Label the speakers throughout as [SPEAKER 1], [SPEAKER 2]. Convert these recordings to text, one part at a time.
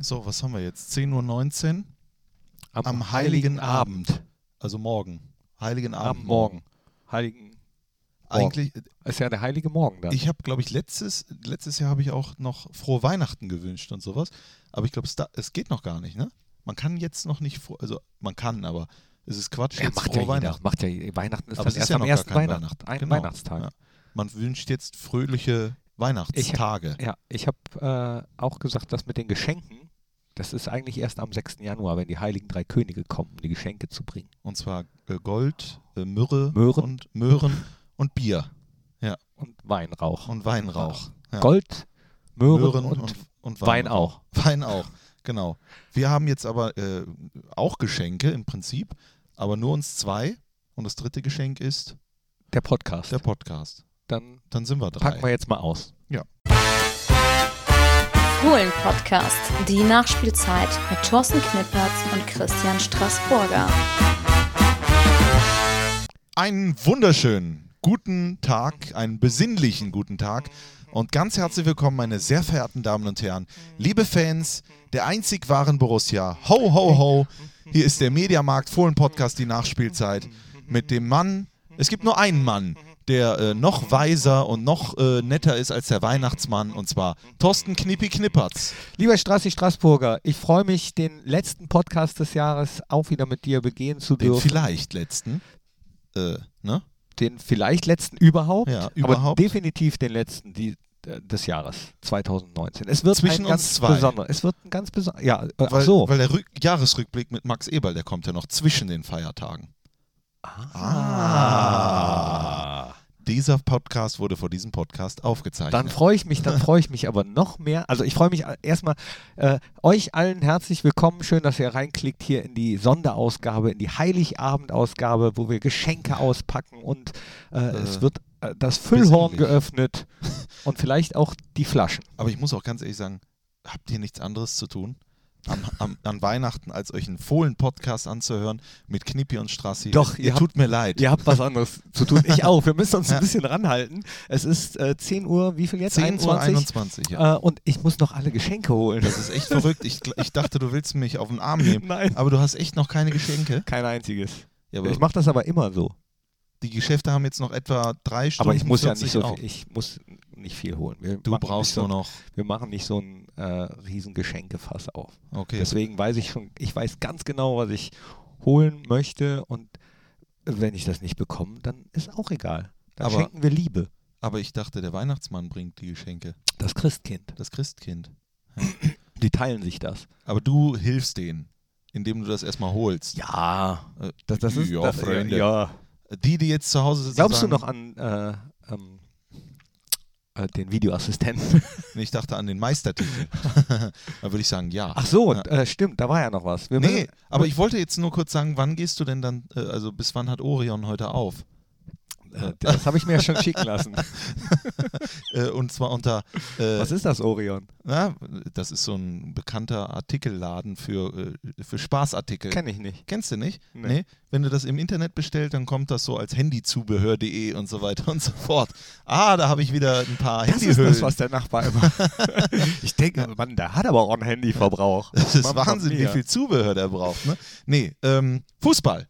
[SPEAKER 1] So, was haben wir jetzt? 10.19 Uhr
[SPEAKER 2] Am,
[SPEAKER 1] am Heiligen Abend. Also morgen. Heiligen Abend
[SPEAKER 2] Am Morgen. Heiligen.
[SPEAKER 1] Eigentlich,
[SPEAKER 2] Ist ja der heilige Morgen dann.
[SPEAKER 1] ich habe, glaube ich, letztes, letztes Jahr habe ich auch noch frohe Weihnachten gewünscht und sowas. Aber ich glaube, es, da- es geht noch gar nicht, ne? Man kann jetzt noch nicht, froh, also man kann, aber es ist Quatsch,
[SPEAKER 2] ja,
[SPEAKER 1] jetzt
[SPEAKER 2] macht
[SPEAKER 1] frohe
[SPEAKER 2] ja.
[SPEAKER 1] Weihnachten.
[SPEAKER 2] Macht ja, Weihnachten ist
[SPEAKER 1] Aber
[SPEAKER 2] dann
[SPEAKER 1] es ist
[SPEAKER 2] erst
[SPEAKER 1] ja
[SPEAKER 2] am ersten
[SPEAKER 1] kein
[SPEAKER 2] Weihnacht,
[SPEAKER 1] Weihnachten.
[SPEAKER 2] ein
[SPEAKER 1] Genau.
[SPEAKER 2] Weihnachtstag.
[SPEAKER 1] Ja. Man wünscht jetzt fröhliche Weihnachtstage.
[SPEAKER 2] Ja, ich habe äh, auch gesagt, dass mit den Geschenken, das ist eigentlich erst am 6. Januar, wenn die heiligen drei Könige kommen, um die Geschenke zu bringen.
[SPEAKER 1] Und zwar äh, Gold, äh, Myrrhe
[SPEAKER 2] Möhren.
[SPEAKER 1] und Möhren und Bier
[SPEAKER 2] Und Weinrauch.
[SPEAKER 1] und Weinrauch. Ja.
[SPEAKER 2] Gold, Möhren,
[SPEAKER 1] Möhren
[SPEAKER 2] und,
[SPEAKER 1] und, und
[SPEAKER 2] Wein
[SPEAKER 1] Weinrauch.
[SPEAKER 2] auch.
[SPEAKER 1] Wein auch, genau. Wir haben jetzt aber äh, auch Geschenke im Prinzip, aber nur uns zwei. Und das dritte Geschenk ist
[SPEAKER 2] Der Podcast.
[SPEAKER 1] der Podcast.
[SPEAKER 2] Dann
[SPEAKER 1] Dann sind wir drei.
[SPEAKER 2] packen wir jetzt mal aus.
[SPEAKER 3] Fohlen-Podcast, die Nachspielzeit mit Thorsten Knippertz und Christian Straßburger.
[SPEAKER 1] Einen wunderschönen guten Tag, einen besinnlichen guten Tag und ganz herzlich willkommen, meine sehr verehrten Damen und Herren, liebe Fans der einzig wahren Borussia. Ho, ho, ho. Hier ist der Mediamarkt Fohlen Podcast, die Nachspielzeit mit dem Mann. Es gibt nur einen Mann, der äh, noch weiser und noch äh, netter ist als der Weihnachtsmann und zwar Thorsten Knippi Knippertz.
[SPEAKER 2] Lieber Strassi Straßburger, ich freue mich, den letzten Podcast des Jahres auch wieder mit dir begehen zu
[SPEAKER 1] Den
[SPEAKER 2] dürfen.
[SPEAKER 1] vielleicht letzten. Äh, ne?
[SPEAKER 2] Den vielleicht letzten überhaupt,
[SPEAKER 1] Ja,
[SPEAKER 2] aber
[SPEAKER 1] überhaupt.
[SPEAKER 2] definitiv den letzten die, äh, des Jahres 2019. Es wird
[SPEAKER 1] Zwischen
[SPEAKER 2] ein ganz besonderer. Es wird ein ganz besonderer. Ja, äh, ach
[SPEAKER 1] Weil,
[SPEAKER 2] so.
[SPEAKER 1] weil der Rück Jahresrückblick mit Max Eberl, der kommt ja noch zwischen den Feiertagen. Ah. Dieser Podcast wurde vor diesem Podcast aufgezeichnet.
[SPEAKER 2] Dann freue ich mich, dann freue ich mich aber noch mehr. Also ich freue mich a- erstmal, äh, euch allen herzlich willkommen. Schön, dass ihr reinklickt hier in die Sonderausgabe, in die Heiligabendausgabe, wo wir Geschenke auspacken und äh, es wird äh, das Füllhorn geöffnet und vielleicht auch die Flaschen.
[SPEAKER 1] Aber ich muss auch ganz ehrlich sagen, habt ihr nichts anderes zu tun? Am, am, an Weihnachten, als euch einen Fohlen-Podcast anzuhören mit Knippi und Strassi.
[SPEAKER 2] Doch,
[SPEAKER 1] ihr
[SPEAKER 2] ihr
[SPEAKER 1] tut mir leid.
[SPEAKER 2] Ihr habt was anderes zu tun. Ich auch. Wir müssen uns
[SPEAKER 1] Ja.
[SPEAKER 2] ein bisschen ranhalten. Es ist äh, 10 Uhr, wie viel jetzt?
[SPEAKER 1] 10 Uhr
[SPEAKER 2] 21?
[SPEAKER 1] 21, ja.
[SPEAKER 2] Äh, und ich muss noch alle Geschenke holen.
[SPEAKER 1] Das ist echt verrückt. Ich, ich dachte, du willst mich auf den Arm nehmen.
[SPEAKER 2] Nein.
[SPEAKER 1] Aber du hast echt noch keine Geschenke.
[SPEAKER 2] Kein einziges.
[SPEAKER 1] Ja, aber
[SPEAKER 2] Ich mache das aber immer so.
[SPEAKER 1] die Geschäfte haben jetzt noch etwa drei Stunden.
[SPEAKER 2] Aber ich muss ja
[SPEAKER 1] 40
[SPEAKER 2] nicht so viel, ich muss nicht viel holen. Wir
[SPEAKER 1] Du brauchst
[SPEAKER 2] so,
[SPEAKER 1] nur noch.
[SPEAKER 2] Wir machen nicht so ein äh, riesen Geschenkefass auf.
[SPEAKER 1] Okay.
[SPEAKER 2] Deswegen weiß ich schon, ich weiß ganz genau, was ich holen möchte und wenn ich das nicht bekomme, dann ist auch egal. Dann
[SPEAKER 1] Aber-
[SPEAKER 2] schenken wir Liebe.
[SPEAKER 1] Aber ich dachte, der Weihnachtsmann bringt die Geschenke.
[SPEAKER 2] Das Christkind.
[SPEAKER 1] Das Christkind.
[SPEAKER 2] Die teilen sich das.
[SPEAKER 1] Aber du hilfst denen, indem du das erstmal holst.
[SPEAKER 2] Ja.
[SPEAKER 1] Äh,
[SPEAKER 2] Das, das ist
[SPEAKER 1] ja,
[SPEAKER 2] das,
[SPEAKER 1] Freunde.
[SPEAKER 2] Ja.
[SPEAKER 1] Die, die jetzt zu Hause sitzen.
[SPEAKER 2] Glaubst du noch an äh, ähm, äh, den Videoassistenten?
[SPEAKER 1] Ich dachte an den Meistertitel. da würde ich sagen, ja.
[SPEAKER 2] Ach so,
[SPEAKER 1] Ja.
[SPEAKER 2] äh, stimmt, da war ja noch was. Wir
[SPEAKER 1] nee,
[SPEAKER 2] müssen-
[SPEAKER 1] aber ich wollte jetzt nur kurz sagen, wann gehst du denn dann, äh, also bis wann hat Orion heute auf?
[SPEAKER 2] Äh, das habe ich mir ja schon schicken lassen.
[SPEAKER 1] Äh, und zwar unter, äh,
[SPEAKER 2] Was ist das, Orion?
[SPEAKER 1] na, das ist so ein bekannter Artikelladen für, äh, für Spaßartikel.
[SPEAKER 2] Kenne ich nicht.
[SPEAKER 1] Kennst du nicht?
[SPEAKER 2] Nee.
[SPEAKER 1] Wenn du das im Internet bestellst, dann kommt das so als handyzubehör.de und so weiter und so fort. Ah, da habe ich wieder ein paar
[SPEAKER 2] Das ist
[SPEAKER 1] Handyhüllen.
[SPEAKER 2] das, was der Nachbar immer. ich denke, Mann, der hat aber auch einen Handyverbrauch.
[SPEAKER 1] Das ist
[SPEAKER 2] Mann
[SPEAKER 1] Wahnsinn, wie viel Zubehör der braucht. Ne? Nee, ähm, Fußball.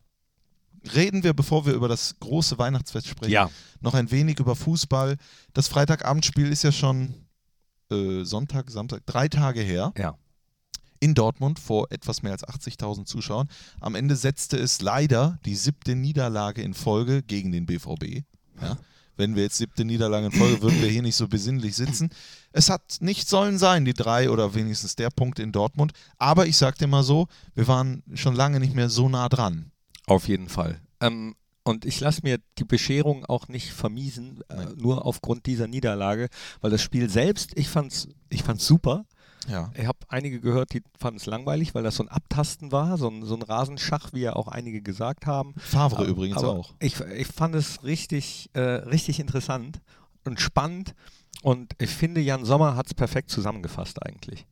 [SPEAKER 1] Reden wir, bevor wir über das große Weihnachtsfest sprechen,
[SPEAKER 2] Ja,
[SPEAKER 1] noch ein wenig über Fußball. Das Freitagabendspiel ist ja schon äh, Sonntag, Samstag, drei Tage her.
[SPEAKER 2] Ja.
[SPEAKER 1] In Dortmund vor etwas mehr als 80.000 Zuschauern. Am Ende setzte es leider die siebte Niederlage in Folge gegen den BVB. Ja. Wenn wir jetzt siebte Niederlage in Folge, würden wir hier nicht so besinnlich sitzen. Es hat nicht sollen sein, die drei oder wenigstens der Punkt in Dortmund. Aber ich sag dir mal so, wir waren schon lange nicht mehr so nah dran.
[SPEAKER 2] Auf jeden Fall. Ähm, und ich lasse mir die Bescherung auch nicht vermiesen, äh, nur aufgrund dieser Niederlage, weil das Spiel selbst, ich fand's, ich fand's super.
[SPEAKER 1] Ja.
[SPEAKER 2] Ich habe einige gehört, die fanden es langweilig, weil das so ein Abtasten war, so ein, so ein Rasenschach, wie ja auch einige gesagt haben.
[SPEAKER 1] Favre
[SPEAKER 2] Aber-
[SPEAKER 1] übrigens
[SPEAKER 2] aber
[SPEAKER 1] auch.
[SPEAKER 2] Ich, ich fand es richtig, äh, richtig interessant und spannend. Und ich finde, Jan Sommer hat es perfekt zusammengefasst eigentlich.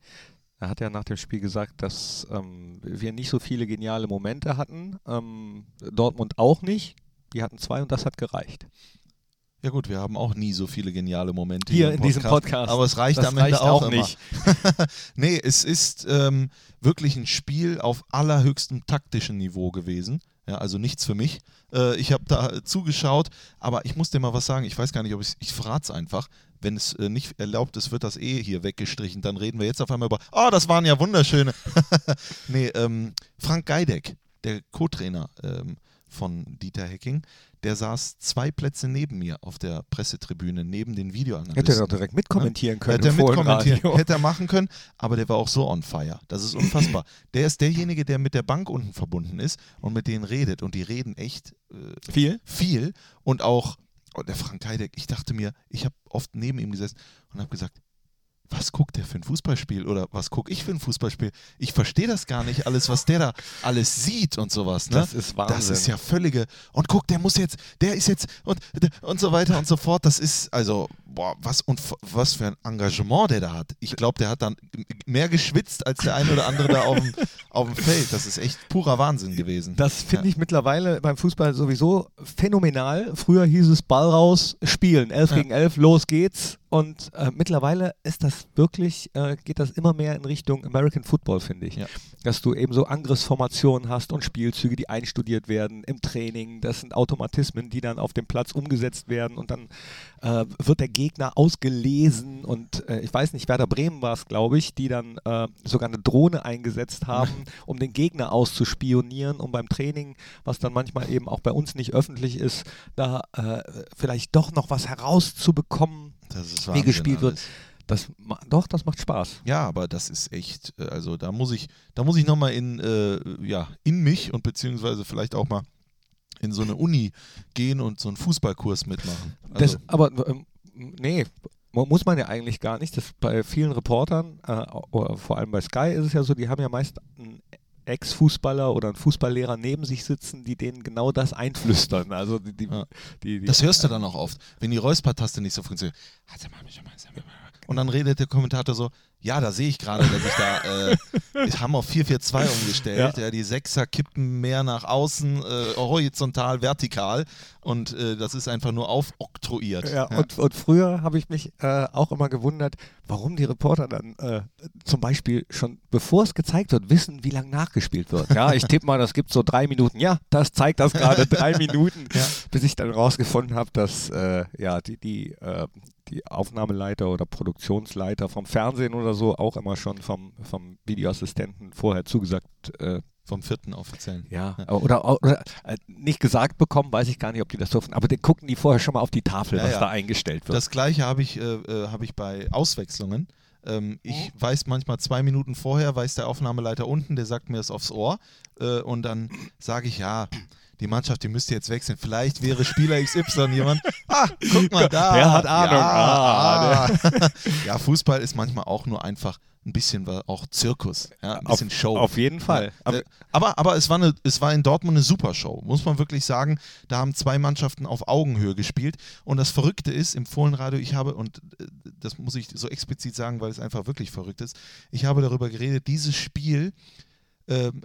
[SPEAKER 2] Er hat ja nach dem Spiel gesagt, dass ähm, wir nicht so viele geniale Momente hatten. Ähm, Dortmund auch nicht. Die hatten zwei und das hat gereicht.
[SPEAKER 1] Ja gut, wir haben auch nie so viele geniale Momente
[SPEAKER 2] Hier
[SPEAKER 1] im
[SPEAKER 2] in diesem Podcast.
[SPEAKER 1] Aber es reicht
[SPEAKER 2] Das
[SPEAKER 1] am Ende
[SPEAKER 2] reicht
[SPEAKER 1] auch,
[SPEAKER 2] auch nicht.
[SPEAKER 1] nee, es ist ähm, wirklich ein Spiel auf allerhöchstem taktischen Niveau gewesen. Ja, also nichts für mich. Äh, ich habe da zugeschaut, aber ich muss dir mal was sagen. Ich weiß gar nicht, ob ich ich verrate es einfach. Wenn es äh, nicht erlaubt ist, wird das eh hier weggestrichen. Dann reden wir jetzt auf einmal über, oh, das waren ja wunderschöne. nee, ähm, Frank Geideck, der Co-Trainer ähm, von Dieter Hecking, der saß zwei Plätze neben mir auf der Pressetribüne, neben den Videoanalysten.
[SPEAKER 2] Hätte er doch direkt mitkommentieren können.
[SPEAKER 1] Hätte er mitkommentieren, hätte er machen können, aber der war auch so on fire. Das ist unfassbar. der ist derjenige, der mit der Bank unten verbunden ist und mit denen redet. Und die reden echt äh,
[SPEAKER 2] Viel?
[SPEAKER 1] viel. Und auch oh, der Frank Heidek, ich dachte mir, ich habe oft neben ihm gesessen und habe gesagt, was guckt der für ein Fußballspiel oder was gucke ich für ein Fußballspiel? Ich verstehe das gar nicht, alles, was der da alles sieht und sowas. Ne?
[SPEAKER 2] Das ist Wahnsinn.
[SPEAKER 1] Das ist ja völlige. Und guck, der muss jetzt, der ist jetzt und, und so weiter und so fort. Das ist, also, boah, was und was für ein Engagement der da hat. Ich glaube, der hat dann mehr geschwitzt als der ein oder andere da auf dem, auf dem Feld. Das ist echt purer Wahnsinn gewesen.
[SPEAKER 2] Das finde ich mittlerweile beim Fußball sowieso phänomenal. Früher hieß es Ball raus, spielen, 11
[SPEAKER 1] Ja.
[SPEAKER 2] gegen 11, los geht's. Und äh, mittlerweile ist das wirklich, äh, geht das immer mehr in Richtung American Football, finde ich.
[SPEAKER 1] Ja.
[SPEAKER 2] Dass du eben so Angriffsformationen hast und Spielzüge, die einstudiert werden im Training. Das sind Automatismen, die dann auf dem Platz umgesetzt werden und dann äh, wird der Gegner ausgelesen und äh, ich weiß nicht, Werder Bremen war es, glaube ich, die dann äh, sogar eine Drohne eingesetzt haben, um den Gegner auszuspionieren, um beim Training, was dann manchmal eben auch bei uns nicht öffentlich ist, da äh, vielleicht doch noch was herauszubekommen, wie gespielt wird. Das, doch, das macht Spaß.
[SPEAKER 1] Ja, aber das ist echt, äh, also da muss ich, da muss ich nochmal in, äh, ja, in mich und beziehungsweise vielleicht auch mal in so eine Uni gehen und so einen Fußballkurs mitmachen. Also,
[SPEAKER 2] Das, aber ähm, nee, mu- muss man ja eigentlich gar nicht. Das bei vielen Reportern, äh, oder vor allem bei Sky ist es ja so, die haben ja meist einen Ex-Fußballer oder einen Fußballlehrer neben sich sitzen, die denen genau das einflüstern. Also die, die,
[SPEAKER 1] Ja.
[SPEAKER 2] die, die
[SPEAKER 1] das hörst du dann auch oft, wenn die Räuspertaste nicht so funktioniert. Und dann redet der Kommentator so, ja, da sehe ich gerade, dass ich da, äh, wir haben auf 442 umgestellt, ja.
[SPEAKER 2] Ja.
[SPEAKER 1] die Sechser kippen mehr nach außen, äh, horizontal, vertikal und äh, das ist einfach nur aufoktroyiert.
[SPEAKER 2] Ja, Und, und früher habe ich mich äh, auch immer gewundert, warum die Reporter dann äh, zum Beispiel schon, bevor es gezeigt wird, wissen, wie lange nachgespielt wird. Ja, ich tippe mal, das gibt so drei Minuten. Ja, das zeigt das gerade, drei Minuten,
[SPEAKER 1] Ja.
[SPEAKER 2] bis ich dann rausgefunden habe, dass äh, ja, die, die, die Aufnahmeleiter oder Produktionsleiter vom Fernsehen oder so auch immer schon vom, vom Videoassistenten vorher zugesagt äh,
[SPEAKER 1] Vom vierten offiziellen.
[SPEAKER 2] ja, oder, oder äh, nicht gesagt bekommen, weiß ich gar nicht, ob die das durften, aber die gucken die vorher schon mal auf die Tafel,
[SPEAKER 1] Ja,
[SPEAKER 2] was
[SPEAKER 1] ja.
[SPEAKER 2] da eingestellt wird.
[SPEAKER 1] Das gleiche habe ich, äh, äh, habe ich bei Auswechslungen. Ähm, ich weiß manchmal zwei Minuten vorher, weiß der Aufnahmeleiter unten, der sagt mir das aufs Ohr. Äh, und dann sage ich, ja, die Mannschaft, die müsste jetzt wechseln. Vielleicht wäre Spieler XY jemand. Ah, guck mal da.
[SPEAKER 2] Der hat Ahnung.
[SPEAKER 1] Ja,
[SPEAKER 2] Ah,
[SPEAKER 1] ah. ja, Fußball ist manchmal auch nur einfach ein bisschen wa- auch Zirkus. Ja, ein bisschen
[SPEAKER 2] auf,
[SPEAKER 1] Show.
[SPEAKER 2] Auf jeden Fall.
[SPEAKER 1] Ja,
[SPEAKER 2] Aber,
[SPEAKER 1] äh, aber, aber es, war eine, es war in Dortmund eine super Show, muss man wirklich sagen. Da haben zwei Mannschaften auf Augenhöhe gespielt. Und das Verrückte ist, im Fohlenradio, ich habe, und äh, das muss ich so explizit sagen, weil es einfach wirklich verrückt ist, ich habe darüber geredet, dieses Spiel ähm,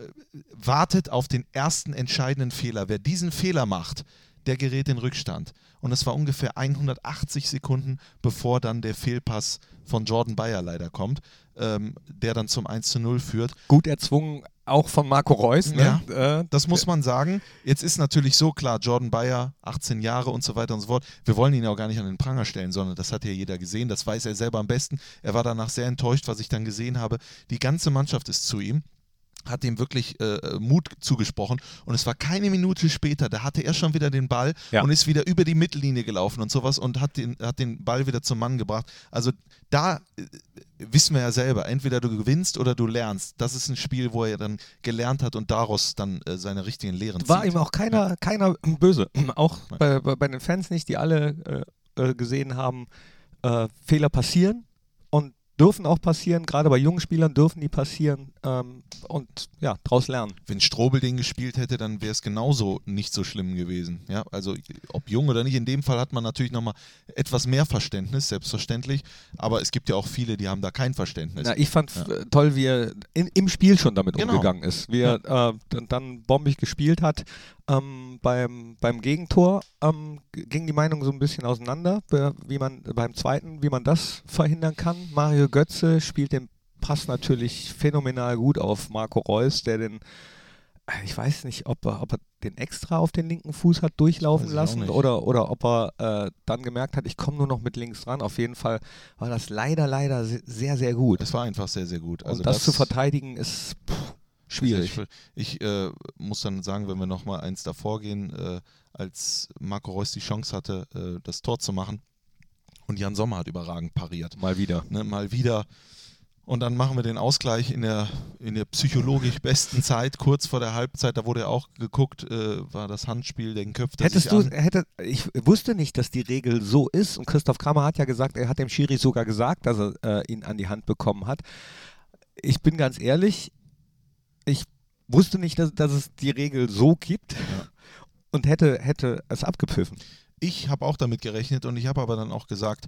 [SPEAKER 1] wartet auf den ersten entscheidenden Fehler. Wer diesen Fehler macht, der gerät in Rückstand. Und es war ungefähr 180 Sekunden, bevor dann der Fehlpass von Jordan Bayer leider kommt, ähm, der dann zum 1 zu 0 führt.
[SPEAKER 2] gut erzwungen, auch von Marco Reus. Ne? Äh,
[SPEAKER 1] Das muss man sagen. Jetzt ist natürlich so klar, Jordan Bayer, 18 Jahre und so weiter und so fort. Wir wollen ihn ja auch gar nicht an den Pranger stellen, sondern das hat ja jeder gesehen. Das weiß er selber am besten. Er war danach sehr enttäuscht, was ich dann gesehen habe. Die ganze Mannschaft ist zu ihm hat ihm wirklich äh, Mut zugesprochen und es war keine Minute später, da hatte er schon wieder den Ball
[SPEAKER 2] Ja.
[SPEAKER 1] und ist wieder über die Mittellinie gelaufen und sowas und hat den, hat den Ball wieder zum Mann gebracht. Also da äh, wissen wir ja selber, entweder du gewinnst oder du lernst. Das ist ein Spiel, wo er dann gelernt hat und daraus dann äh, seine richtigen Lehren
[SPEAKER 2] war
[SPEAKER 1] zieht.
[SPEAKER 2] ihm auch keiner, keiner böse. Auch bei, bei, den Fans nicht, die alle äh, äh, gesehen haben, äh, Fehler passieren dürfen auch passieren, gerade bei jungen Spielern dürfen die passieren ähm, und ja, draus lernen.
[SPEAKER 1] Wenn Strobel den gespielt hätte, dann wäre es genauso nicht so schlimm gewesen. Ja, also ob jung oder nicht, in dem Fall hat man natürlich nochmal etwas mehr Verständnis, selbstverständlich, aber es gibt ja auch viele, die haben da kein Verständnis.
[SPEAKER 2] Na, ich fand
[SPEAKER 1] Ja.
[SPEAKER 2] toll, wie er in, im Spiel schon damit
[SPEAKER 1] Genau.
[SPEAKER 2] umgegangen ist, wie er äh, dann, dann bombig gespielt hat. Ähm, beim, beim Gegentor ähm, ging die Meinung so ein bisschen auseinander, wie man beim zweiten, wie man das verhindern kann. Mario Götze spielt den Pass natürlich phänomenal gut auf Marco Reus, der den äh, ich weiß nicht, ob er, ob er den extra auf den linken Fuß hat durchlaufen lassen oder, oder ob er äh, dann gemerkt hat, ich komme nur noch mit links dran. Auf jeden Fall war das leider, leider se- sehr, sehr gut.
[SPEAKER 1] Es war einfach sehr, sehr gut. Also
[SPEAKER 2] Und das, zu verteidigen ist pff, schwierig.
[SPEAKER 1] Ich, ich äh, muss dann sagen, wenn wir nochmal eins davor gehen, äh, als Marco Reus die Chance hatte, äh, das Tor zu machen und Jan Sommer hat überragend pariert.
[SPEAKER 2] Mal wieder.
[SPEAKER 1] Ne, mal wieder. Und dann machen wir den Ausgleich in der, in der psychologisch besten Zeit, kurz vor der Halbzeit. Da wurde ja auch geguckt, äh, war das Handspiel, den köpft er
[SPEAKER 2] Hättest du, hätte, ich wusste nicht, dass die Regel so ist und Christoph Kramer hat ja gesagt, er hat dem Schiri sogar gesagt, dass er äh, ihn an die Hand bekommen hat. Ich bin ganz ehrlich, ich wusste nicht, dass, dass es die Regel so gibt und hätte, hätte es abgepfiffen.
[SPEAKER 1] Ich habe auch damit gerechnet und ich habe aber dann auch gesagt,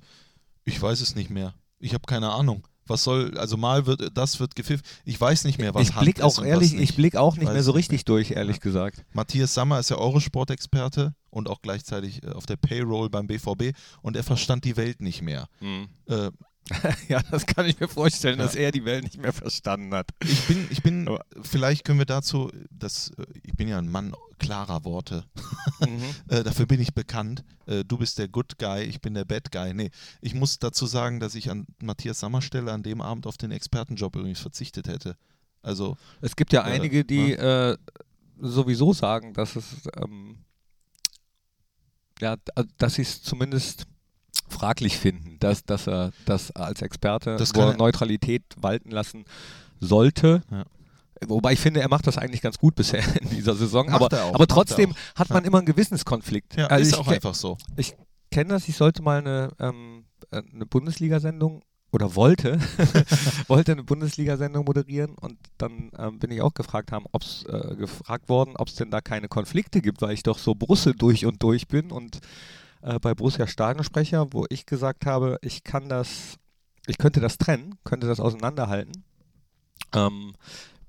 [SPEAKER 1] ich weiß es nicht mehr. Ich habe keine Ahnung. Was soll, also mal wird, das wird gepfiffen. Ich weiß nicht mehr, was
[SPEAKER 2] ich
[SPEAKER 1] Hand
[SPEAKER 2] blick
[SPEAKER 1] ist
[SPEAKER 2] auch ehrlich,
[SPEAKER 1] was nicht.
[SPEAKER 2] ich blick auch nicht mehr so
[SPEAKER 1] es nicht
[SPEAKER 2] richtig durch, ehrlich gesagt.
[SPEAKER 1] Matthias Sammer ist ja Eurosport-Experte und auch gleichzeitig äh, auf der Payroll beim BVB und er verstand die Welt nicht mehr. Äh,
[SPEAKER 2] ja, das kann ich mir vorstellen,
[SPEAKER 1] Ja.
[SPEAKER 2] dass er die Welt nicht mehr verstanden hat.
[SPEAKER 1] ich bin, ich bin,
[SPEAKER 2] Aber-
[SPEAKER 1] vielleicht können wir dazu, das, äh, ich bin ja ein Mann klarer Worte,
[SPEAKER 2] Mhm.
[SPEAKER 1] äh, dafür bin ich bekannt. Äh, du bist der Good Guy, ich bin der Bad Guy. Nee, ich muss dazu sagen, dass ich an Matthias Sammer Stelle an dem Abend auf den Expertenjob übrigens verzichtet hätte. Also,
[SPEAKER 2] Es gibt ja
[SPEAKER 1] Äh,
[SPEAKER 2] einige, die äh, sowieso sagen, dass es, ähm, ja, also, dass sie es zumindest fraglich finden, dass, dass er das als Experte
[SPEAKER 1] Das
[SPEAKER 2] Neutralität walten lassen sollte.
[SPEAKER 1] Ja.
[SPEAKER 2] Wobei ich finde, er macht das eigentlich ganz gut bisher in dieser Saison.
[SPEAKER 1] Macht
[SPEAKER 2] aber,
[SPEAKER 1] er auch,
[SPEAKER 2] aber
[SPEAKER 1] er
[SPEAKER 2] trotzdem hat man immer einen Gewissenskonflikt.
[SPEAKER 1] ja,
[SPEAKER 2] also
[SPEAKER 1] ist
[SPEAKER 2] ich
[SPEAKER 1] auch einfach so.
[SPEAKER 2] ich kenne das, ich sollte mal eine, ähm, äh, eine Bundesliga-Sendung oder wollte, wollte eine Bundesliga-Sendung moderieren und dann ähm, bin ich auch gefragt haben, ob's, äh, gefragt worden, ob es denn da keine Konflikte gibt, weil ich doch so Brüssel durch und durch bin und äh, bei Borussia Stadionsprecher, wo ich gesagt habe, ich kann das, ich könnte das trennen, könnte das auseinanderhalten. Ähm,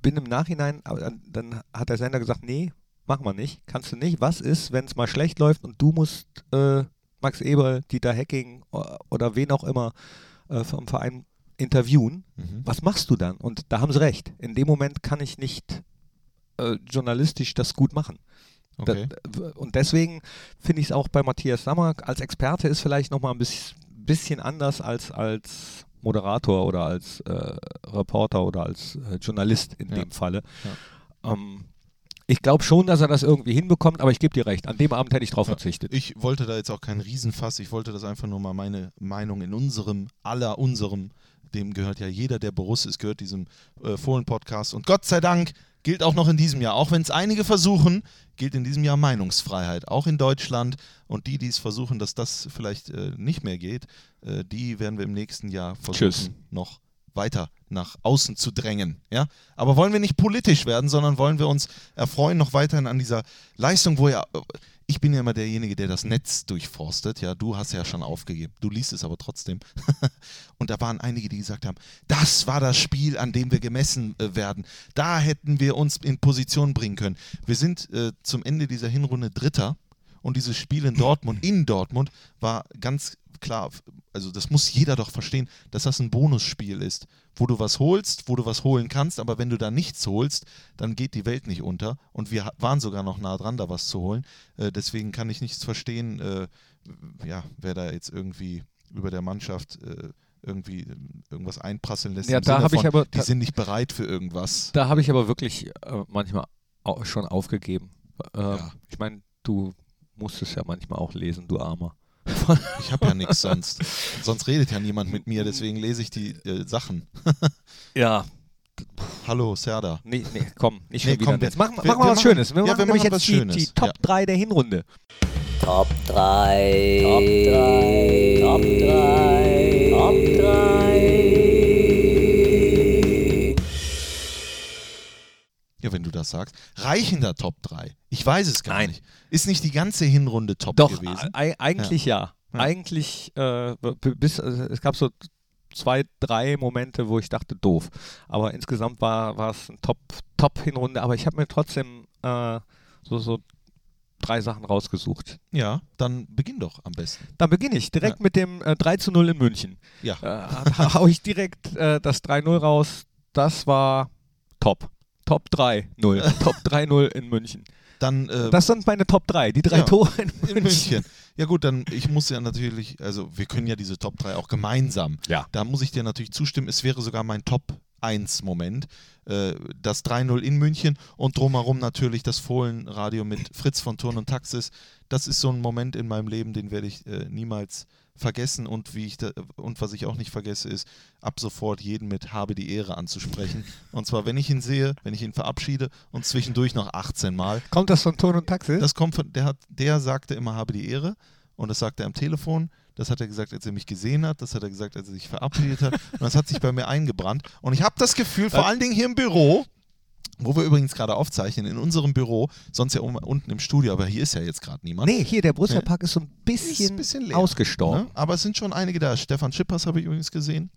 [SPEAKER 2] bin im Nachhinein, aber dann, hat der Sender gesagt, nee, machen wir nicht, kannst du nicht. Was ist, wenn es mal schlecht läuft und du musst äh, Max Eberl, Dieter Hecking o- oder wen auch immer äh, vom Verein interviewen?
[SPEAKER 1] Mhm.
[SPEAKER 2] Was machst du dann? Und da haben sie recht. In dem Moment kann ich nicht äh, journalistisch das gut machen. Da-
[SPEAKER 1] Okay.
[SPEAKER 2] w- und deswegen finde ich es auch bei Matthias Sammer als Experte ist vielleicht nochmal ein bisschen, bisschen anders als als Moderator oder als äh, Reporter oder als äh, Journalist in
[SPEAKER 1] Ja.
[SPEAKER 2] dem Falle. Ähm, ich glaube schon, dass er das irgendwie hinbekommt, aber ich gebe dir recht. An dem Abend hätte ich drauf
[SPEAKER 1] Ja.
[SPEAKER 2] verzichtet.
[SPEAKER 1] Ich wollte da jetzt auch keinen Riesenfass, ich wollte das einfach nur mal meine Meinung in unserem, aller unserem, dem gehört ja jeder, der Boruss ist, gehört diesem äh, Fohlen-Podcast. Und Gott sei Dank gilt auch noch in diesem Jahr, auch wenn es einige versuchen, gilt in diesem Jahr Meinungsfreiheit, auch in Deutschland. Und die, die es versuchen, dass das vielleicht äh, nicht mehr geht, äh, die werden wir im nächsten Jahr versuchen,
[SPEAKER 2] Tschüss.
[SPEAKER 1] noch weiter nach außen zu drängen. Ja? Aber wollen wir nicht politisch werden, sondern wollen wir uns erfreuen noch weiterhin an dieser Leistung, wo ja, ich bin ja immer derjenige, der das Netz durchforstet. Ja, du hast ja schon aufgegeben. Du liest es aber trotzdem. Und da waren einige, die gesagt haben, das war das Spiel, an dem wir gemessen äh, werden. Da hätten wir uns in Position bringen können. Wir sind äh, zum Ende dieser Hinrunde Dritter. Und dieses Spiel in Dortmund, in Dortmund, war ganz klar, also das muss jeder doch verstehen, dass das ein Bonusspiel ist, wo du was holst, wo du was holen kannst, aber wenn du da nichts holst, dann geht die Welt nicht unter. Und wir waren sogar noch nah dran, da was zu holen. Äh, deswegen kann ich nichts verstehen, äh, ja, wer da jetzt irgendwie über der Mannschaft äh, irgendwie äh, irgendwas einprasseln lässt.
[SPEAKER 2] Ja, da habe ich aber-
[SPEAKER 1] Die sind nicht bereit für irgendwas.
[SPEAKER 2] Da habe ich aber wirklich äh, manchmal schon aufgegeben. Ähm,
[SPEAKER 1] Ja.
[SPEAKER 2] Ich meine, du musst es ja manchmal auch lesen, du Armer.
[SPEAKER 1] Ich habe ja nichts sonst. Sonst redet ja niemand mit mir, deswegen lese ich die äh, Sachen.
[SPEAKER 2] Ja,
[SPEAKER 1] Hallo, Serda.
[SPEAKER 2] nee, nee, komm, nicht
[SPEAKER 1] Nee,
[SPEAKER 2] schon wieder.
[SPEAKER 1] komm, wir-
[SPEAKER 2] jetzt machen,
[SPEAKER 1] wir-
[SPEAKER 2] machen wir
[SPEAKER 1] wir
[SPEAKER 2] was
[SPEAKER 1] machen-
[SPEAKER 2] Schönes. Wir
[SPEAKER 1] ja,
[SPEAKER 2] machen
[SPEAKER 1] wir
[SPEAKER 2] nämlich
[SPEAKER 1] machen
[SPEAKER 2] jetzt
[SPEAKER 1] was
[SPEAKER 2] die,
[SPEAKER 1] Schönes,
[SPEAKER 2] die
[SPEAKER 1] ja.
[SPEAKER 2] Top 3 der Hinrunde.
[SPEAKER 4] Top 3. Top 3. Top 3. Top 3.
[SPEAKER 1] was sagst. Reichen da Top 3? Ich weiß es gar
[SPEAKER 2] Nein.
[SPEAKER 1] nicht. Ist nicht die ganze Hinrunde top
[SPEAKER 2] Doch,
[SPEAKER 1] gewesen?
[SPEAKER 2] e eigentlich ja.
[SPEAKER 1] Ja.
[SPEAKER 2] Eigentlich, äh, bis, also es gab so zwei, drei Momente, wo ich dachte, doof. Aber insgesamt war, war es eine Top, Top-Hinrunde. Aber ich habe mir trotzdem äh, so, so drei Sachen rausgesucht.
[SPEAKER 1] Ja, dann beginn doch am besten.
[SPEAKER 2] Dann beginne ich direkt
[SPEAKER 1] Ja.
[SPEAKER 2] mit dem äh, 3 zu 0 in München.
[SPEAKER 1] Ja.
[SPEAKER 2] Äh, da hau ich direkt äh, das 3-0 raus. Das war top. Top 3-0. Top 3-0 in München.
[SPEAKER 1] Dann äh,
[SPEAKER 2] Das sind meine Top 3. Die drei
[SPEAKER 1] Ja,
[SPEAKER 2] Tore in
[SPEAKER 1] in München. Ja gut, dann ich muss ja natürlich, also wir können ja diese Top 3 auch gemeinsam.
[SPEAKER 2] Ja.
[SPEAKER 1] Da muss ich dir natürlich zustimmen. Es wäre sogar mein Top 1 Moment. Äh, das 3-0 in München und drumherum natürlich das Fohlenradio mit Fritz von Turn und Taxis. Das ist so ein Moment in meinem Leben, den werde ich äh, niemals vergessen und wie ich da, und was ich auch nicht vergesse ist ab sofort jeden mit habe die Ehre anzusprechen und zwar wenn ich ihn sehe, wenn ich ihn verabschiede und zwischendurch noch 18 Mal
[SPEAKER 2] Kommt das von Ton und Taxi?
[SPEAKER 1] das kommt von, der hat, der sagte immer, habe die Ehre. Und das sagte er am Telefon. Das hat er gesagt, als er mich gesehen hat. Das hat er gesagt, als er sich verabschiedet hat. Und das hat sich bei mir eingebrannt. Und ich habe das Gefühl, vor allen Dingen hier im Büro, wo wir übrigens gerade aufzeichnen, in unserem Büro, sonst ja unten im Studio, aber hier ist ja jetzt gerade niemand.
[SPEAKER 2] Nee, hier, der Brüsseler. Park ist so ein bisschen,
[SPEAKER 1] ein bisschen leer.
[SPEAKER 2] ausgestorben.
[SPEAKER 1] Ne? Aber es sind schon einige da. Stefan Schippers habe ich übrigens gesehen.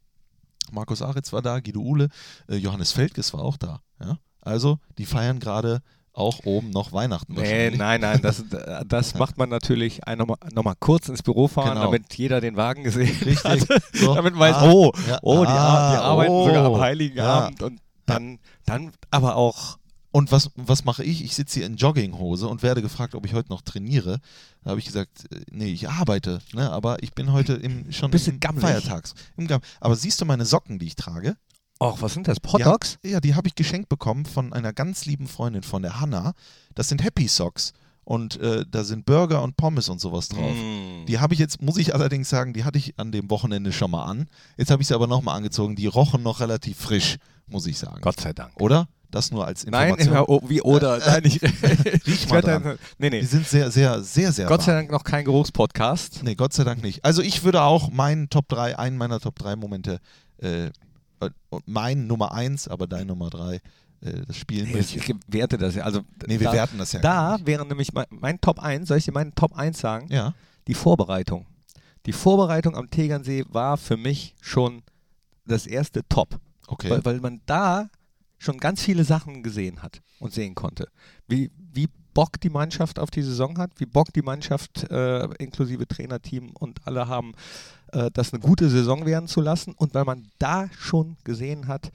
[SPEAKER 1] Markus Aritz war da, Guido Uhle, äh, Johannes Feldges war auch da. Ja? Also, die feiern gerade auch oben noch Weihnachten
[SPEAKER 2] Nee, nein, nein, das, das macht man natürlich nochmal noch mal kurz ins Büro fahren,
[SPEAKER 1] Genau.
[SPEAKER 2] damit jeder den Wagen gesehen
[SPEAKER 1] Richtig.
[SPEAKER 2] hat.
[SPEAKER 1] So.
[SPEAKER 2] damit man weiß,
[SPEAKER 1] Ah,
[SPEAKER 2] oh,
[SPEAKER 1] ja,
[SPEAKER 2] oh, die,
[SPEAKER 1] ah,
[SPEAKER 2] die arbeiten
[SPEAKER 1] oh,
[SPEAKER 2] sogar am Heiligen
[SPEAKER 1] ja.
[SPEAKER 2] Abend und dann, dann aber auch
[SPEAKER 1] Und was, was mache ich? Ich sitze hier in Jogginghose und werde gefragt, ob ich heute noch trainiere. Da habe ich gesagt, äh, nee, ich arbeite, ne? aber ich bin heute im, schon
[SPEAKER 2] Bisschen
[SPEAKER 1] im
[SPEAKER 2] gammelig.
[SPEAKER 1] Feiertags. Im aber siehst du meine Socken, die ich trage?
[SPEAKER 2] Och, was sind das? Hot Dogs?
[SPEAKER 1] Ja, ja die habe ich geschenkt bekommen von einer ganz lieben Freundin von der Hanna. Das sind Happy Socks und äh, da sind Burger und Pommes und sowas drauf.
[SPEAKER 2] Mm.
[SPEAKER 1] Die habe ich jetzt, muss ich allerdings sagen, die hatte ich an dem Wochenende schon mal an. Jetzt habe ich sie aber nochmal angezogen. Die rochen noch relativ frisch, muss ich sagen.
[SPEAKER 2] Gott sei Dank.
[SPEAKER 1] Oder? Das nur als
[SPEAKER 2] Nein,
[SPEAKER 1] Information.
[SPEAKER 2] ja, oh, wie oder? Nein, ich,
[SPEAKER 1] riech mal dran.
[SPEAKER 2] nee, nee.
[SPEAKER 1] Die sind sehr, sehr, sehr, sehr
[SPEAKER 2] Gott sei
[SPEAKER 1] warm.
[SPEAKER 2] Dank noch kein Geruchspodcast.
[SPEAKER 1] Nee, Gott sei Dank nicht. Also ich würde auch meinen Top 3, einen meiner Top 3 Momente, äh, äh, mein Nummer 1, aber dein Nummer 3, äh, das Spiel in
[SPEAKER 2] Nee, ich werte das ja. Also,
[SPEAKER 1] Nee, wir
[SPEAKER 2] da,
[SPEAKER 1] werten das ja
[SPEAKER 2] Da wäre nämlich mein, mein Top 1, soll ich dir meinen Top 1 sagen?
[SPEAKER 1] Ja,
[SPEAKER 2] Die Vorbereitung. Die Vorbereitung am Tegernsee war für mich schon das erste Top.
[SPEAKER 1] Okay.
[SPEAKER 2] Weil, weil man da schon ganz viele Sachen gesehen hat und sehen konnte. Wie, wie Bock die Mannschaft auf die Saison hat, wie Bock die Mannschaft äh, inklusive Trainerteam und alle haben, äh, das eine gute Saison werden zu lassen und weil man da schon gesehen hat,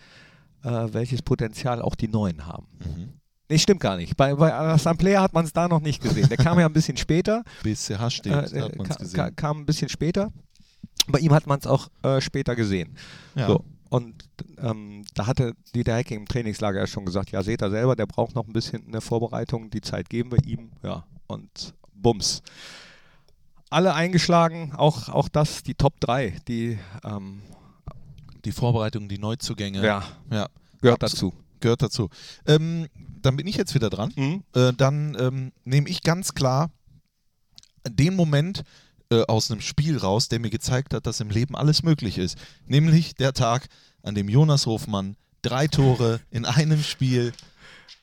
[SPEAKER 2] äh, welches Potenzial auch die Neuen haben.
[SPEAKER 1] Mhm.
[SPEAKER 2] Nee, stimmt gar nicht. Bei, bei Assemblea hat man es da noch nicht gesehen. Der kam ja ein bisschen später.
[SPEAKER 1] BCH steht,
[SPEAKER 2] Äh,
[SPEAKER 1] hat man es gesehen.
[SPEAKER 2] ka- kam ein bisschen später. Bei ihm hat man es auch äh, später gesehen.
[SPEAKER 1] ja.
[SPEAKER 2] So, und ähm, da hatte Dieter Hecking im Trainingslager ja schon gesagt, ja, seht ihr selber, der braucht noch ein bisschen eine Vorbereitung, die Zeit geben wir ihm. Ja, und bums. Alle eingeschlagen, auch, auch das, die Top 3, die ähm,
[SPEAKER 1] Die Vorbereitung, die Neuzugänge,
[SPEAKER 2] ja,
[SPEAKER 1] ja,
[SPEAKER 2] gehört
[SPEAKER 1] Abs-
[SPEAKER 2] dazu.
[SPEAKER 1] gehört dazu. Ähm, dann bin ich jetzt wieder dran.
[SPEAKER 2] Mhm.
[SPEAKER 1] Äh, dann ähm, nehme ich ganz klar den Moment äh, aus einem Spiel raus, der mir gezeigt hat, dass im Leben alles möglich ist. Nämlich der Tag, an dem Jonas Hofmann drei Tore in einem Spiel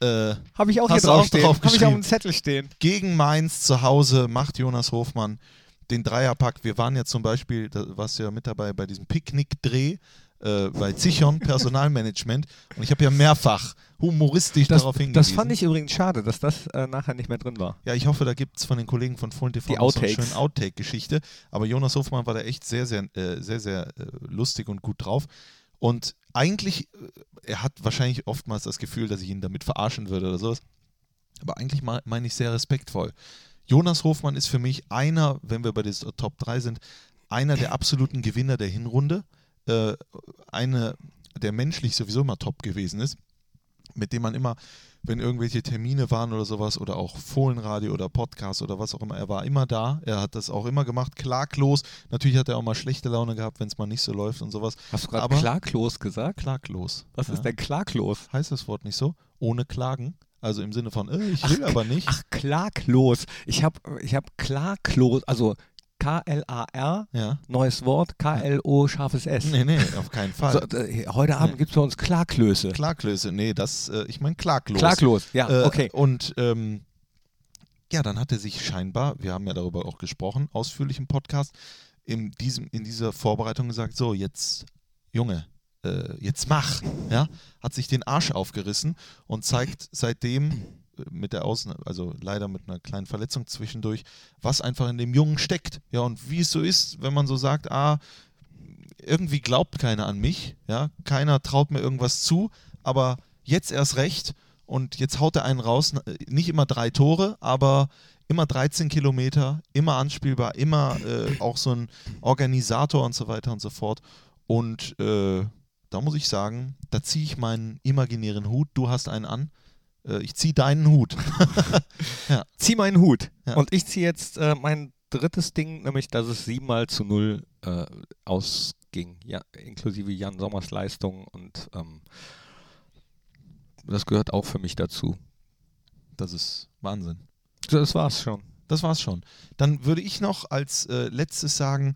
[SPEAKER 1] äh,
[SPEAKER 2] Habe ich auch hier
[SPEAKER 1] du auch
[SPEAKER 2] draufstehen.
[SPEAKER 1] drauf
[SPEAKER 2] Habe ich auf dem Zettel stehen.
[SPEAKER 1] gegen Mainz zu Hause macht Jonas Hofmann den Dreierpack. Wir waren ja zum Beispiel, da warst du ja mit dabei bei diesem Picknick-Dreh äh, bei Zichon Personalmanagement und ich habe ja mehrfach humoristisch
[SPEAKER 2] Das,
[SPEAKER 1] darauf hingewiesen.
[SPEAKER 2] das fand ich übrigens schade, dass das äh, nachher nicht mehr drin war.
[SPEAKER 1] Ja, ich hoffe, da gibt es von den Kollegen von Fohlen TV noch so eine schöne Outtake-Geschichte. Aber Jonas Hofmann war da echt sehr, sehr, äh, sehr, sehr äh, lustig und gut drauf. Und eigentlich, äh, er hat wahrscheinlich oftmals das Gefühl, dass ich ihn damit verarschen würde oder sowas. Aber eigentlich me- meine ich sehr respektvoll. Jonas Hofmann ist für mich einer, wenn wir bei den Top 3 sind, einer der absoluten Gewinner der Hinrunde. Äh, eine, der menschlich sowieso immer top gewesen ist, mit dem man immer, wenn irgendwelche Termine waren oder sowas oder auch Fohlenradio oder Podcast oder was auch immer, er war immer da. Er hat das auch immer gemacht, klaglos. Natürlich hat er auch mal schlechte Laune gehabt, wenn es mal nicht so läuft und sowas.
[SPEAKER 2] Hast du gerade klaglos gesagt?
[SPEAKER 1] Klaglos.
[SPEAKER 2] Was
[SPEAKER 1] ja.
[SPEAKER 2] ist denn klaglos?
[SPEAKER 1] Heißt das Wort nicht so? Ohne Klagen? Also im Sinne von, äh, ich will aber nicht.
[SPEAKER 2] Ach, klaglos. Ich habe ich hab klaglos, also K-L-A-R,
[SPEAKER 1] Ja.
[SPEAKER 2] neues Wort, K-L-O, scharfes S.
[SPEAKER 1] Nee, nee, auf keinen Fall.
[SPEAKER 2] So, äh, heute Abend
[SPEAKER 1] Nee.
[SPEAKER 2] gibt es bei uns Klarklöße.
[SPEAKER 1] Klarklöße, nee, das, äh, ich meine klaglos.
[SPEAKER 2] Klarklos, ja,
[SPEAKER 1] Äh,
[SPEAKER 2] okay.
[SPEAKER 1] Und ähm, ja, dann hat er sich scheinbar, wir haben ja darüber auch gesprochen, ausführlich im Podcast, in, diesem, in dieser Vorbereitung gesagt, so, jetzt, Junge, äh, jetzt mach. Ja, hat sich den Arsch aufgerissen und zeigt seitdem mit der Außen, also leider mit einer kleinen Verletzung zwischendurch, was einfach in dem Jungen steckt. Ja, und wie es so ist, wenn man so sagt, ah, irgendwie glaubt keiner an mich, ja, keiner traut mir irgendwas zu, aber jetzt erst recht und jetzt haut er einen raus, nicht immer drei Tore, aber immer 13 Kilometer, immer anspielbar, immer äh, auch so ein Organisator und so weiter und so fort. Und äh, da muss ich sagen, da ziehe ich meinen imaginären Hut, du hast einen an, äh, ich ziehe deinen Hut.
[SPEAKER 2] Zieh meinen Hut.
[SPEAKER 1] Ja.
[SPEAKER 2] Und ich ziehe jetzt äh, mein drittes Ding, nämlich, dass es siebenmal zu null äh, ausging. Ja, inklusive Jan Sommers Leistung und ähm, das gehört auch für mich dazu.
[SPEAKER 1] Das ist Wahnsinn.
[SPEAKER 2] Das war's schon.
[SPEAKER 1] Das war's schon. Dann würde ich noch als äh, letztes sagen,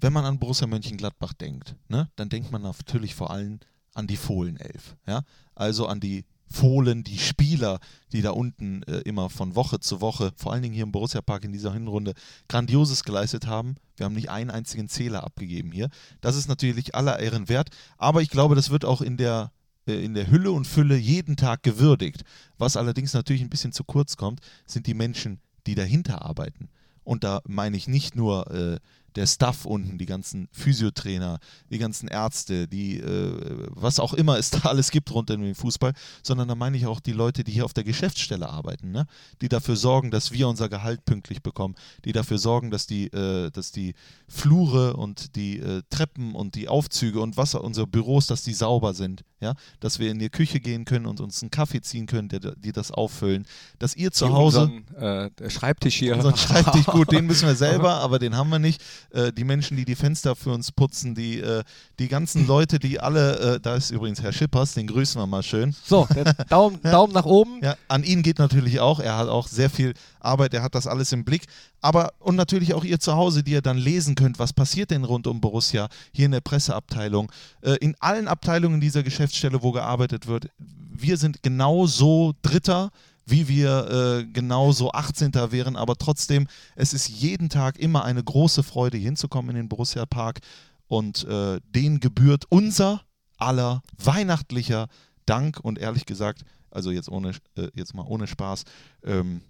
[SPEAKER 1] wenn man an Borussia Mönchengladbach denkt, ne, dann denkt man natürlich vor allem an die Fohlenelf. Ja? Also an die Fohlen, die Spieler, die da unten äh, immer von Woche zu Woche, vor allen Dingen hier im Borussia Park in dieser Hinrunde, Grandioses geleistet haben. Wir haben nicht einen einzigen Zähler abgegeben hier. Das ist natürlich aller Ehren wert, aber ich glaube, das wird auch in der äh, in der Hülle und Fülle jeden Tag gewürdigt. Was allerdings natürlich ein bisschen zu kurz kommt, sind die Menschen, die dahinter arbeiten. Und da meine ich nicht nur äh, der Staff unten, die ganzen Physiotrainer, die ganzen Ärzte, die, äh, was auch immer es da alles gibt rund um den Fußball, sondern da meine ich auch die Leute, die hier auf der Geschäftsstelle arbeiten, ne? die dafür sorgen, dass wir unser Gehalt pünktlich bekommen, die dafür sorgen, dass die, äh, dass die Flure und die äh, Treppen und die Aufzüge und was unsere Büros, dass die sauber sind, ja, dass wir in die Küche gehen können und uns einen Kaffee ziehen können, der, die das auffüllen, dass ihr zu Hause
[SPEAKER 2] Unseren, äh, Schreibtisch hier.
[SPEAKER 1] Unseren Schreibtisch, gut, den müssen wir selber, aber den haben wir nicht. Äh, die Menschen, die die Fenster für uns putzen, die, äh, die ganzen Leute, die alle, äh, da ist übrigens Herr Schippers, den grüßen wir mal schön.
[SPEAKER 2] So, Daumen, Daumen nach oben.
[SPEAKER 1] Ja, an ihn geht natürlich auch, er hat auch sehr viel Arbeit, er hat das alles im Blick. Aber und natürlich auch ihr zu Hause, die ihr dann lesen könnt, was passiert denn rund um Borussia, hier in der Presseabteilung, äh, in allen Abteilungen dieser Geschäftsstelle, wo gearbeitet wird. Wir sind genauso Dritter, wie wir äh, genauso 18. wären, aber trotzdem, es ist jeden Tag immer eine große Freude, hinzukommen in den Borussia Park und äh, denen gebührt unser aller weihnachtlicher Dank und ehrlich gesagt, also jetzt ohne, äh, jetzt mal ohne Spaß, ähm,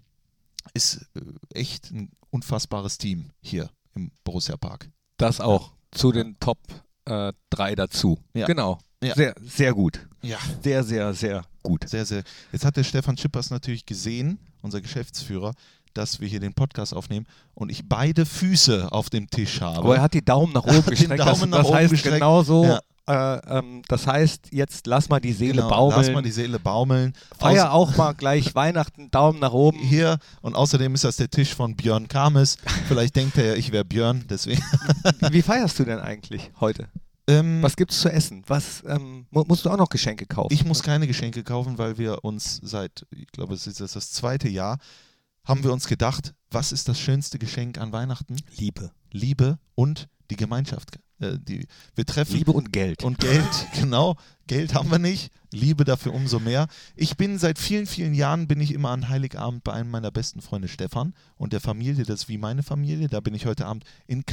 [SPEAKER 1] ist äh, echt ein unfassbares Team hier im Borussia Park.
[SPEAKER 2] Das auch zu den Top äh, 3 dazu.
[SPEAKER 1] Ja.
[SPEAKER 2] Genau.
[SPEAKER 1] Ja.
[SPEAKER 2] Sehr, sehr gut.
[SPEAKER 1] Ja.
[SPEAKER 2] Sehr, sehr, sehr gut.
[SPEAKER 1] Sehr, sehr. Jetzt hat der Stefan Schippers natürlich gesehen, unser Geschäftsführer, dass wir hier den Podcast aufnehmen und ich beide Füße auf dem Tisch habe.
[SPEAKER 2] Aber er hat die Daumen nach oben gestreckt.
[SPEAKER 1] Daumen
[SPEAKER 2] das
[SPEAKER 1] nach
[SPEAKER 2] das
[SPEAKER 1] oben
[SPEAKER 2] heißt
[SPEAKER 1] gestreckt.
[SPEAKER 2] genauso.
[SPEAKER 1] Ja.
[SPEAKER 2] Äh, ähm, das heißt, jetzt lass mal die Seele
[SPEAKER 1] genau,
[SPEAKER 2] baumeln.
[SPEAKER 1] Lass mal die Seele baumeln.
[SPEAKER 2] Feier auch mal gleich Weihnachten, Daumen nach oben.
[SPEAKER 1] hier und außerdem ist das der Tisch von Björn Kames. Vielleicht denkt er ja, ich wäre Björn, deswegen.
[SPEAKER 2] Wie feierst du denn eigentlich heute?
[SPEAKER 1] Ähm,
[SPEAKER 2] Was gibt's zu essen? Was ähm, mu- musst du auch noch Geschenke kaufen?
[SPEAKER 1] Ich muss keine Geschenke kaufen, weil wir uns seit, ich glaube, es ist jetzt das zweite Jahr, haben wir uns gedacht, was ist das schönste Geschenk an Weihnachten?
[SPEAKER 2] Liebe.
[SPEAKER 1] Liebe und die Gemeinschaft. Äh, die, wir treffen
[SPEAKER 2] Liebe und Geld.
[SPEAKER 1] und Geld, genau. Geld haben wir nicht, Liebe dafür umso mehr. Ich bin seit vielen, vielen Jahren bin ich immer an Heiligabend bei einem meiner besten Freunde Stefan und der Familie, das ist wie meine Familie. Da bin ich heute Abend in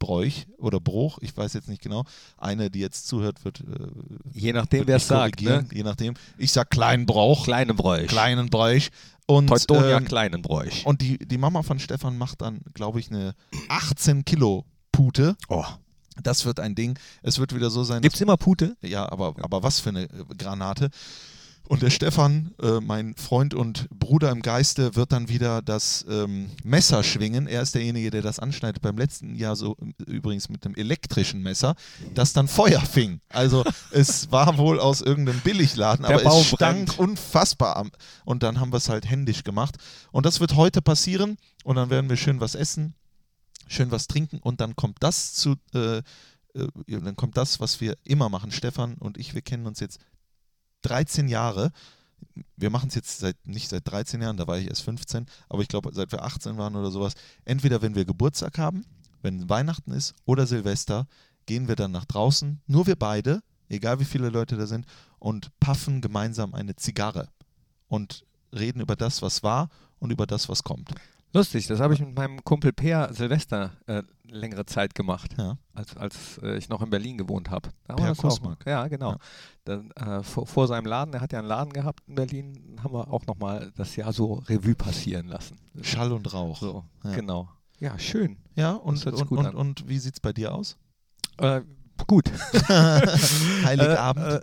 [SPEAKER 1] Kleinenbräuch oder Bruch, ich weiß jetzt nicht genau. Eine, die jetzt zuhört, wird, äh,
[SPEAKER 2] Je nachdem, wer es sagt. Ne?
[SPEAKER 1] Je nachdem. Ich sag Kleinbrauch,
[SPEAKER 2] Kleine Bräuch.
[SPEAKER 1] Kleinenbräuch. Und,
[SPEAKER 2] Teutonia
[SPEAKER 1] ähm,
[SPEAKER 2] Kleinenbräuch.
[SPEAKER 1] und die, die Mama von Stefan macht dann, glaube ich, eine 18 Kilo Pute.
[SPEAKER 2] Oh.
[SPEAKER 1] Das wird ein Ding. Es wird wieder so sein,
[SPEAKER 2] Gibt's immer Pute?
[SPEAKER 1] ja, aber, aber was für eine Granate. Und der Stefan, äh, mein Freund und Bruder im Geiste, wird dann wieder das ähm, Messer schwingen. Er ist derjenige, der das anschneidet. Beim letzten Jahr so äh, übrigens mit einem elektrischen Messer, das dann Feuer fing. Also es war wohl aus irgendeinem Billigladen,
[SPEAKER 2] Der
[SPEAKER 1] aber
[SPEAKER 2] Baum
[SPEAKER 1] es stank
[SPEAKER 2] brennt.
[SPEAKER 1] unfassbar. Und dann haben wir es halt händisch gemacht. Und das wird heute passieren. Und dann werden wir schön was essen, schön was trinken. Und dann kommt das zu, äh, äh, dann kommt das, was wir immer machen. Stefan und ich, wir kennen uns jetzt 13 Jahre. wir machen es jetzt seit nicht seit 13 Jahren, da war ich erst 15, aber ich glaube, seit wir 18 waren oder sowas, entweder wenn wir Geburtstag haben, wenn Weihnachten ist oder Silvester, gehen wir dann nach draußen, nur wir beide, egal wie viele Leute da sind, und paffen gemeinsam eine Zigarre und reden über das, was war und über das, was kommt.
[SPEAKER 2] Lustig, das habe ich mit meinem Kumpel Peer Silvester äh, längere Zeit gemacht,
[SPEAKER 1] Ja.
[SPEAKER 2] als, als äh, ich noch in Berlin gewohnt habe.
[SPEAKER 1] Per
[SPEAKER 2] auch
[SPEAKER 1] Kussmark.
[SPEAKER 2] Ja, genau.
[SPEAKER 1] Ja.
[SPEAKER 2] Dann, äh, vor, vor seinem Laden, er hat ja einen Laden gehabt in Berlin, haben wir auch nochmal das Jahr so Revue passieren lassen.
[SPEAKER 1] Schall und Rauch.
[SPEAKER 2] So,
[SPEAKER 1] Ja.
[SPEAKER 2] genau. Ja, schön.
[SPEAKER 1] Ja, und, und, und,
[SPEAKER 2] an.
[SPEAKER 1] und wie sieht es bei dir aus?
[SPEAKER 2] Äh, gut.
[SPEAKER 1] Heiligabend?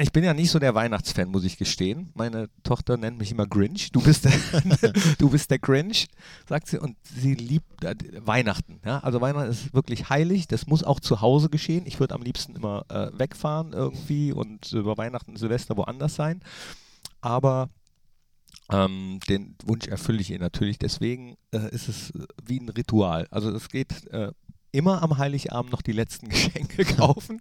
[SPEAKER 2] Ich bin ja nicht so der Weihnachtsfan, muss ich gestehen. Meine Tochter nennt mich immer Grinch. Du bist der, du bist der Grinch, sagt sie, und sie liebt äh, Weihnachten. Ja? Also Weihnachten ist wirklich heilig. Das muss auch zu Hause geschehen. Ich würde am liebsten immer äh, wegfahren irgendwie und über Weihnachten, Silvester woanders sein. Aber ähm, den Wunsch erfülle ich ihr natürlich. Deswegen äh, ist es äh, wie ein Ritual. Also es geht äh, immer am Heiligabend noch die letzten Geschenke kaufen.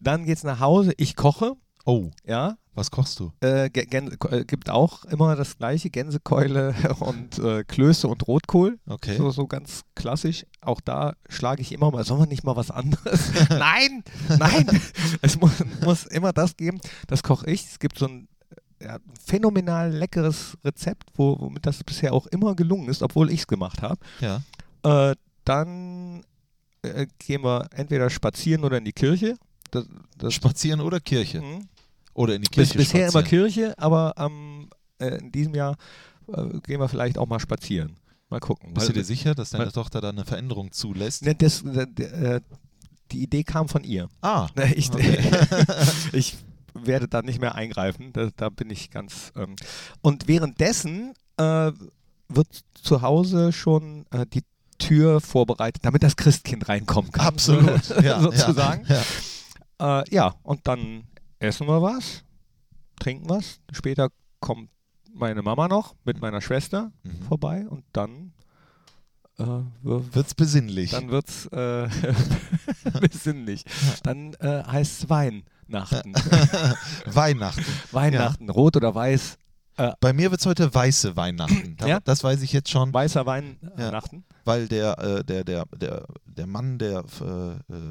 [SPEAKER 2] Dann geht's nach Hause. Ich koche,
[SPEAKER 1] oh,
[SPEAKER 2] ja.
[SPEAKER 1] was kochst du?
[SPEAKER 2] Äh, Gä- Gänse, äh, gibt auch immer das gleiche: Gänsekeule und äh, Klöße und Rotkohl.
[SPEAKER 1] Okay.
[SPEAKER 2] So, so ganz klassisch. Auch da schlage ich immer mal, sollen wir nicht mal was anderes? nein, nein. es muss, muss immer das geben. Das koche ich. Es gibt so ein ja, phänomenal leckeres Rezept, wo, womit das bisher auch immer gelungen ist, obwohl ich es gemacht habe.
[SPEAKER 1] Ja.
[SPEAKER 2] Äh, dann äh, gehen wir entweder spazieren oder in die Kirche. Das, das
[SPEAKER 1] Spazieren oder Kirche?
[SPEAKER 2] Mhm.
[SPEAKER 1] Oder in die
[SPEAKER 2] Bis,
[SPEAKER 1] Kirche
[SPEAKER 2] bisher immer. Kirche, aber ähm, äh, in diesem Jahr äh, gehen wir vielleicht auch mal spazieren. Mal gucken.
[SPEAKER 1] Bist du
[SPEAKER 2] Weil-
[SPEAKER 1] dir sicher, dass deine
[SPEAKER 2] weil-
[SPEAKER 1] Tochter da eine Veränderung zulässt?
[SPEAKER 2] Ne, das, äh, äh, die Idee kam von ihr.
[SPEAKER 1] Ah,
[SPEAKER 2] Ich,
[SPEAKER 1] Okay.
[SPEAKER 2] ich werde da nicht mehr eingreifen. Da, da bin ich ganz. Ähm. Und währenddessen äh, wird zu Hause schon äh, die Tür vorbereitet, damit das Christkind reinkommen kann.
[SPEAKER 1] absolut. Ja,
[SPEAKER 2] sozusagen.
[SPEAKER 1] Ja, ja.
[SPEAKER 2] Äh, ja, und dann essen wir was, trinken was. Später kommt meine Mama noch mit meiner Schwester
[SPEAKER 1] Mhm.
[SPEAKER 2] vorbei und dann äh,
[SPEAKER 1] Wird's besinnlich.
[SPEAKER 2] dann wird's äh, besinnlich. Dann äh, heißt es Weihnachten.
[SPEAKER 1] Weihnachten.
[SPEAKER 2] Weihnachten, rot oder weiß,
[SPEAKER 1] Bei mir wird's heute weiße Weihnachten. Da-
[SPEAKER 2] Ja?
[SPEAKER 1] Das weiß ich jetzt schon,
[SPEAKER 2] weißer Weihnachten.
[SPEAKER 1] weil der, äh, der, der, der, der Mann der, äh, äh,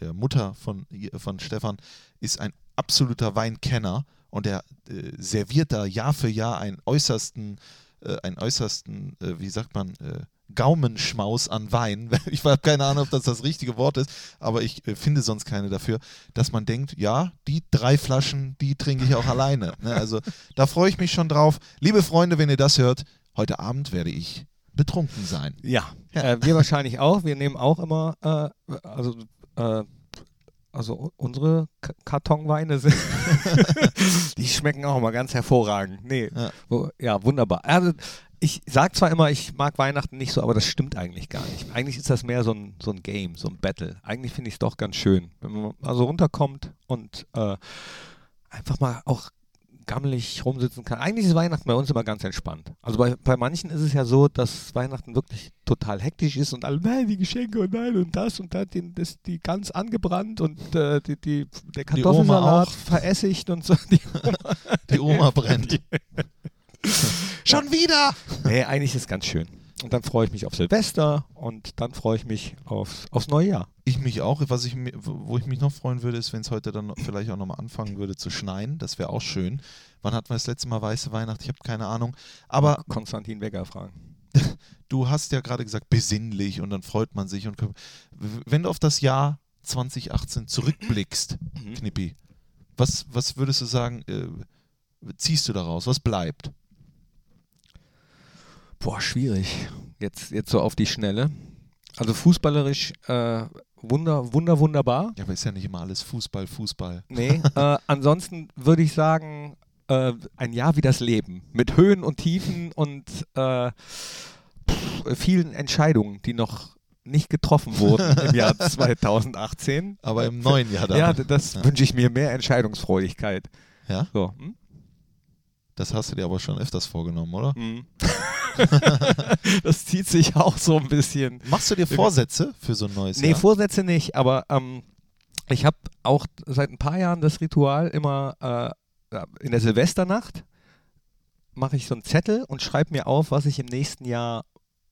[SPEAKER 1] der Mutter von, von Stefan ist ein absoluter Weinkenner und der äh, serviert da Jahr für Jahr einen äußersten, äh, einen äußersten, äh, wie sagt man, äh, Gaumenschmaus an Wein. Ich habe keine Ahnung, ob das das richtige Wort ist, aber ich äh, finde sonst keine dafür, dass man denkt, ja, die drei Flaschen, die trinke ich auch alleine. Ne? Also da freue ich mich schon drauf. Liebe Freunde, wenn ihr das hört, heute Abend werde ich betrunken sein.
[SPEAKER 2] Ja, Äh, wir wahrscheinlich auch. Wir nehmen auch immer, äh, also, äh, also unsere K Kartonweine sind, die schmecken auch immer ganz hervorragend. Nee,
[SPEAKER 1] Ja.
[SPEAKER 2] ja, wunderbar. Also, ich sage zwar immer, ich mag Weihnachten nicht so, aber das stimmt eigentlich gar nicht. Eigentlich ist das mehr so ein, so ein Game, so ein Battle. Eigentlich finde ich es doch ganz schön, wenn man also runterkommt und äh, einfach mal auch gammelig rumsitzen kann. Eigentlich ist Weihnachten bei uns immer ganz entspannt. Also bei, bei manchen ist es ja so, dass Weihnachten wirklich total hektisch ist und alle, nein, die Geschenke und nein und das und das, die, das die ganz angebrannt und äh, die, die, der Kartoffelsalat
[SPEAKER 1] auch.
[SPEAKER 2] veressigt und so. Die Oma,
[SPEAKER 1] Die Oma brennt. Schon wieder!
[SPEAKER 2] nee, eigentlich ist es ganz schön. Und dann freue ich mich auf Silvester und dann freue ich mich aufs, aufs neue Jahr.
[SPEAKER 1] Ich mich auch. Was ich, wo ich mich noch freuen würde, ist, wenn es heute dann vielleicht auch nochmal anfangen würde zu schneien. Das wäre auch schön. Wann hatten wir das letzte Mal weiße Weihnacht? Ich habe keine Ahnung. Aber
[SPEAKER 2] Konstantin Wegger fragen.
[SPEAKER 1] du hast ja gerade gesagt, besinnlich und dann freut man sich. Und wenn du auf das Jahr 2018 zurückblickst,
[SPEAKER 2] Mhm.
[SPEAKER 1] Knippi, was, was würdest du sagen, äh, ziehst du daraus? Was bleibt?
[SPEAKER 2] Boah, schwierig. Jetzt, jetzt so auf die Schnelle. Also fußballerisch äh, wunder, wunder, wunderbar.
[SPEAKER 1] Ja, aber ist ja nicht immer alles Fußball, Fußball.
[SPEAKER 2] Nee, äh, ansonsten würde ich sagen, äh, ein Jahr wie das Leben. Mit Höhen und Tiefen und äh, pff, vielen Entscheidungen, die noch nicht getroffen wurden im Jahr 2018.
[SPEAKER 1] Aber im neuen Jahr dann.
[SPEAKER 2] Ja, das
[SPEAKER 1] Ja.
[SPEAKER 2] wünsche ich mir mehr Entscheidungsfreudigkeit.
[SPEAKER 1] Ja?
[SPEAKER 2] So. Hm?
[SPEAKER 1] Das hast du dir aber schon öfters vorgenommen, oder?
[SPEAKER 2] Hm. das zieht sich auch so ein bisschen.
[SPEAKER 1] Machst du dir Vorsätze für so ein neues
[SPEAKER 2] Nee,
[SPEAKER 1] Jahr?
[SPEAKER 2] Vorsätze nicht, aber ähm, ich habe auch seit ein paar Jahren das Ritual, immer äh, in der Silvesternacht mache ich so einen Zettel und schreibe mir auf, was ich im nächsten Jahr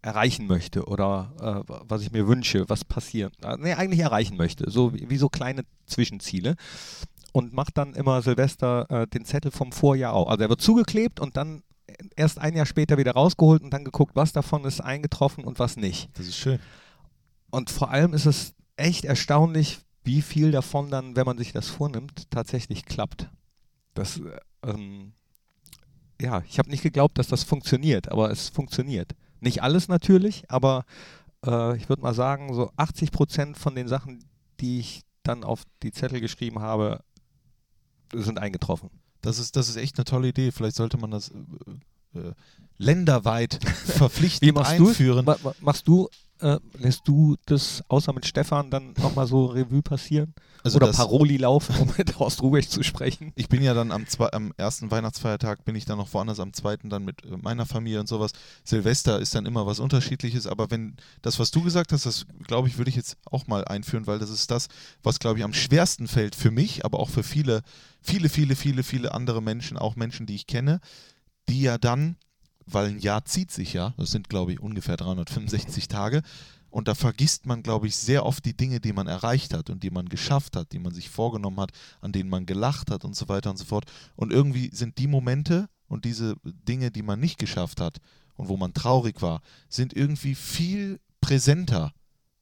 [SPEAKER 2] erreichen möchte oder äh, was ich mir wünsche, was passiert. Äh, nee, eigentlich erreichen möchte. So wie, wie so kleine Zwischenziele. Und mache dann immer Silvester äh, den Zettel vom Vorjahr auf. Also er wird zugeklebt und dann erst ein Jahr später wieder rausgeholt und dann geguckt, was davon ist eingetroffen und was nicht.
[SPEAKER 1] Das ist schön.
[SPEAKER 2] Und vor allem ist es echt erstaunlich, wie viel davon dann, wenn man sich das vornimmt, tatsächlich klappt. Das, äh, ähm, ja, ich habe nicht geglaubt, dass das funktioniert, aber es funktioniert. Nicht alles natürlich, aber äh, ich würde mal sagen, so 80 Prozent von den Sachen, die ich dann auf die Zettel geschrieben habe, sind eingetroffen.
[SPEAKER 1] Das ist, das ist echt eine tolle Idee. Vielleicht sollte man das äh, äh, länderweit verpflichtend
[SPEAKER 2] Wie machst
[SPEAKER 1] einführen.
[SPEAKER 2] Ma ma machst du, äh, lässt du das außer mit Stefan dann nochmal so Revue passieren?
[SPEAKER 1] Also
[SPEAKER 2] Oder Paroli laufen, um mit Horst Rubesch zu sprechen?
[SPEAKER 1] Ich bin ja dann am, zwei, am ersten Weihnachtsfeiertag, bin ich dann noch woanders, am zweiten dann mit äh, meiner Familie und sowas. Silvester ist dann immer was Unterschiedliches, aber wenn das, was du gesagt hast, das glaube ich, würde ich jetzt auch mal einführen, weil das ist das, was glaube ich am schwersten fällt für mich, aber auch für viele, viele, viele, viele, viele andere Menschen, auch Menschen, die ich kenne, die ja dann, weil ein Jahr zieht sich ja, das sind glaube ich ungefähr 365 Tage, und da vergisst man, glaube ich, sehr oft die Dinge, die man erreicht hat und die man geschafft hat, die man sich vorgenommen hat, an denen man gelacht hat und so weiter und so fort. Und irgendwie sind die Momente und diese Dinge, die man nicht geschafft hat und wo man traurig war, sind irgendwie viel präsenter.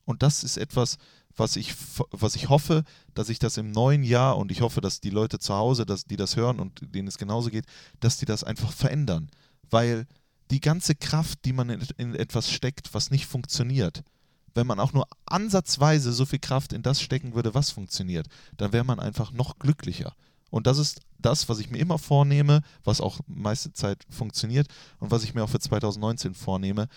[SPEAKER 1] Und das ist etwas, was ich, was ich hoffe, dass ich das im neuen Jahr und ich hoffe, dass die Leute zu Hause, dass die das hören und denen es genauso geht, dass die das einfach verändern. Weil die ganze Kraft, die man in, etwas steckt, was nicht funktioniert, wenn man auch nur ansatzweise so viel Kraft in das stecken würde, was funktioniert, dann wäre man einfach noch glücklicher. Und das ist das, was ich mir immer vornehme, was auch meiste Zeit funktioniert und was ich mir auch für 2019 vornehme.